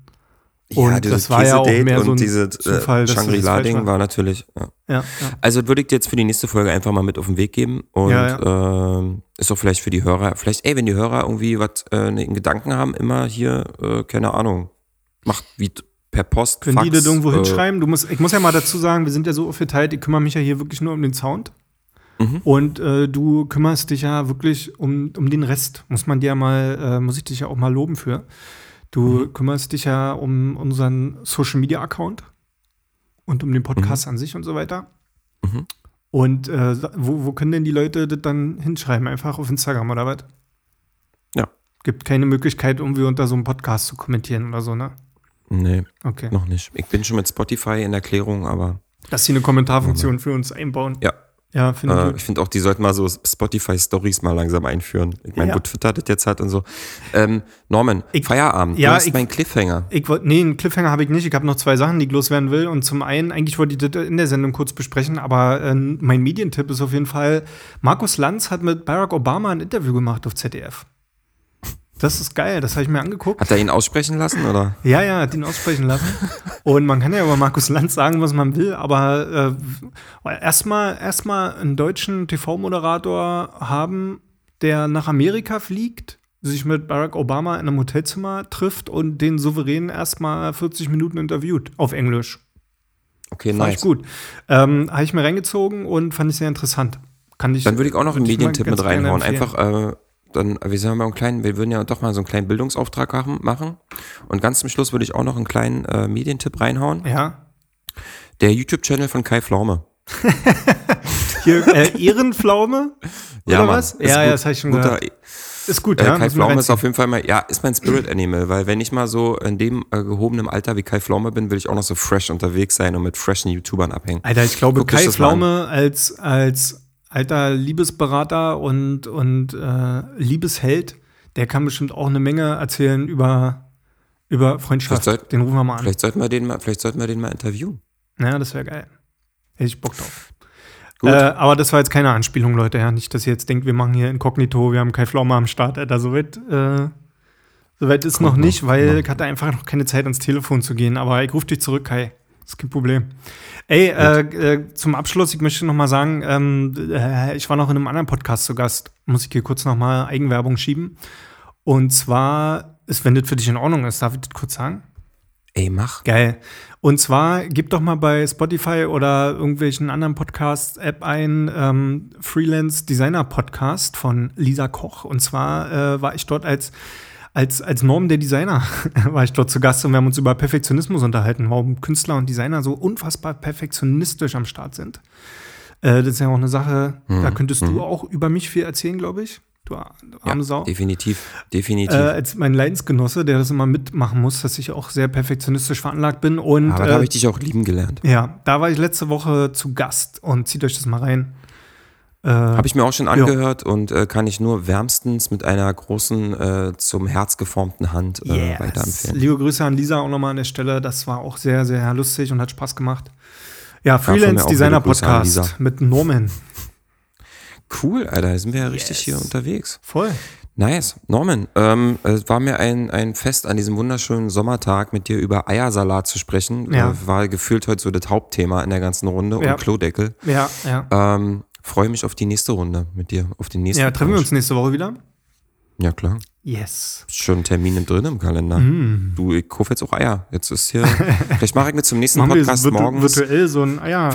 Und dieses das war ja auch mehr so ein und dieses Zufall, äh, das falsch Shangri-La-Ding war. natürlich. Ja. Ja, ja. Also würde ich dir jetzt für die nächste Folge einfach mal mit auf den Weg geben und Ja, ähm, ist auch vielleicht für die Hörer, vielleicht, ey, wenn die Hörer irgendwie was äh, in Gedanken haben, immer hier, äh, keine Ahnung, macht wie per Post, Können die Fax, das irgendwo äh, hinschreiben? Du musst, ich muss ja mal dazu sagen, wir sind ja so aufgeteilt, ich kümmere mich ja hier wirklich nur um den Sound. Mhm. Und äh, du kümmerst dich ja wirklich um, um den Rest. Muss man dir mal, äh, muss ich dich ja auch mal loben für. Du Mhm. kümmerst dich ja um unseren Social Media Account und um den Podcast an sich und so weiter. Mhm. Und äh, wo, wo können denn die Leute das dann hinschreiben? Einfach auf Instagram oder was? Ja. Gibt keine Möglichkeit, irgendwie unter so einem Podcast zu kommentieren oder so, ne? Nee, Okay. noch nicht. Ich bin schon mit Spotify in Erklärung, aber Dass sie eine Kommentarfunktion für uns einbauen. ja. Ja, finde ich Äh, gut. ich finde auch, die sollten mal so Spotify-Stories mal langsam einführen. Ich meine, Ja. wo Twitter das jetzt hat und so. Ähm, Norman, Ich- Feierabend. ja, du hast ich- meinen Cliffhanger. Ich wollte, nee, einen Cliffhanger habe ich nicht. Ich habe noch zwei Sachen, die ich loswerden will. Und zum einen, eigentlich wollte ich das in der Sendung kurz besprechen, aber äh, mein Medientipp ist auf jeden Fall, Markus Lanz hat mit Barack Obama ein Interview gemacht auf ZDF. Das ist geil, das habe ich mir angeguckt. Hat er ihn aussprechen lassen, oder? Ja, ja, hat ihn aussprechen lassen. <laughs> Und man kann ja über Markus Lanz sagen, was man will, aber äh, erstmal erstmal einen deutschen TV-Moderator haben, der nach Amerika fliegt, sich mit Barack Obama in einem Hotelzimmer trifft und den Souverän erstmal 40 Minuten interviewt auf Englisch. Okay, Fand ich nice. gut. Ähm, Habe ich mir reingezogen und fand ich sehr interessant. Kann ich, Dann würde ich auch noch einen ich mal Medientipp mit reinhauen. Einfach, äh, dann, wir sind ja mal einen kleinen, wir würden ja doch mal so einen kleinen Bildungsauftrag machen. Und ganz zum Schluss würde ich auch noch einen kleinen äh, Medientipp reinhauen. Ja. Der YouTube-Channel von Kai Pflaume. <laughs> Hier, äh, Ehrenpflaume? Oder was? Ja, ja, gut. das habe ich schon Guter, gehört. Ist gut, Äh, ja. Kai Pflaume ist auf jeden Fall mal, ja, ist mein Spirit Animal, weil wenn ich mal so in dem äh, gehobenen Alter wie Kai Pflaume bin, will ich auch noch so fresh unterwegs sein und mit freshen YouTubern abhängen. Alter, ich glaube, Guck Kai. Pflaume als, als alter Liebesberater und, und äh, Liebesheld, der kann bestimmt auch eine Menge erzählen über, über Freundschaft. Soll- den rufen wir mal an. Vielleicht sollten wir den mal, vielleicht sollten wir den mal interviewen. Ja, das wäre geil. Hätte ich Bock drauf. Gut. Äh, aber das war jetzt keine Anspielung, Leute. Ja, nicht, dass ihr jetzt denkt, wir machen hier Inkognito, wir haben Kai Pflaume am Start. Alter, soweit, äh, soweit ist noch noch, nicht, weil noch. ich hatte einfach noch keine Zeit, ans Telefon zu gehen. Aber ich rufe dich zurück, Kai. Ist kein Problem. Ey, äh, äh, zum Abschluss, ich möchte noch mal sagen, ähm, äh, ich war noch in einem anderen Podcast zu Gast. Muss ich hier kurz noch mal Eigenwerbung schieben. Und zwar, ist, wenn das für dich in Ordnung ist, darf ich das kurz sagen? Ey, mach. Geil. Und zwar gib doch mal bei Spotify oder irgendwelchen anderen Podcast-App ein ähm, Freelance Designer Podcast von Lisa Koch. Und zwar äh, war ich dort als als, als Norm der Designer <laughs> war ich dort zu Gast und wir haben uns über Perfektionismus unterhalten, warum Künstler und Designer so unfassbar perfektionistisch am Start sind. Äh, das ist ja auch eine Sache, da könntest du auch über mich viel erzählen, glaube ich. Du, du Ja, arme Sau definitiv. Definitiv. äh, als mein Leidensgenosse, der das immer mitmachen muss, dass ich auch sehr perfektionistisch veranlagt bin. Und Aber da äh, habe ich dich auch lieben gelernt. ja, da war ich letzte Woche zu Gast und zieht euch das mal rein. Äh, Habe ich mir auch schon angehört und äh, kann ich nur wärmstens mit einer großen, äh, zum Herz geformten Hand äh, yes. weiterempfehlen. Liebe Grüße an Lisa auch nochmal an der Stelle. Das war auch sehr, sehr lustig und hat Spaß gemacht. Ja, Freelance Designer. Podcast mit Norman. Cool, Alter, da sind wir ja richtig Yes. hier unterwegs. Voll. Nice. Norman, ähm, es war mir ein, ein Fest an diesem wunderschönen Sommertag, mit dir über Eiersalat zu sprechen. Ja. Äh, war gefühlt heute so das Hauptthema in der ganzen Runde Ja. und Klodeckel. Ja, ja. Ähm, Freue mich auf die nächste Runde mit dir, auf den nächsten Ja, treffen wir Plausch. uns nächste Woche wieder? Ja, klar. Yes. Schon Termine drin im Kalender. Mm. Du, ich kaufe jetzt auch Eier. Jetzt ist hier. <laughs> Vielleicht mache ich mir zum nächsten wir Podcast virtu morgens. virtuell so ein Ja,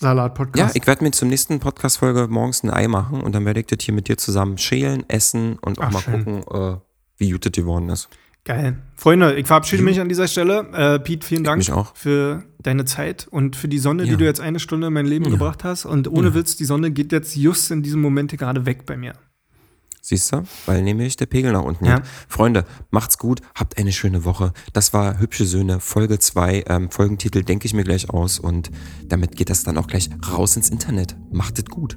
Eiersalat-Podcast. ich werde mir zum nächsten Podcast-Folge morgens ein Ei machen und dann werde ich das hier mit dir zusammen schälen, essen und auch Ach, mal schön. gucken, äh, wie gut das geworden ist. Geil. Freunde, ich verabschiede mich an dieser Stelle. Äh, Pete, vielen Dank für deine Zeit und für die Sonne, die Ja. du jetzt eine Stunde in mein Leben gebracht hast. Und ohne Witz, die Sonne geht jetzt just in diesem Moment gerade weg bei mir. Siehst du? Weil nämlich der Pegel nach unten Ja. geht. Freunde, macht's gut, habt eine schöne Woche. Das war Hübsche Söhne, Folge 2. Ähm, Folgentitel denke ich mir gleich aus und damit geht das dann auch gleich raus ins Internet. Macht es gut.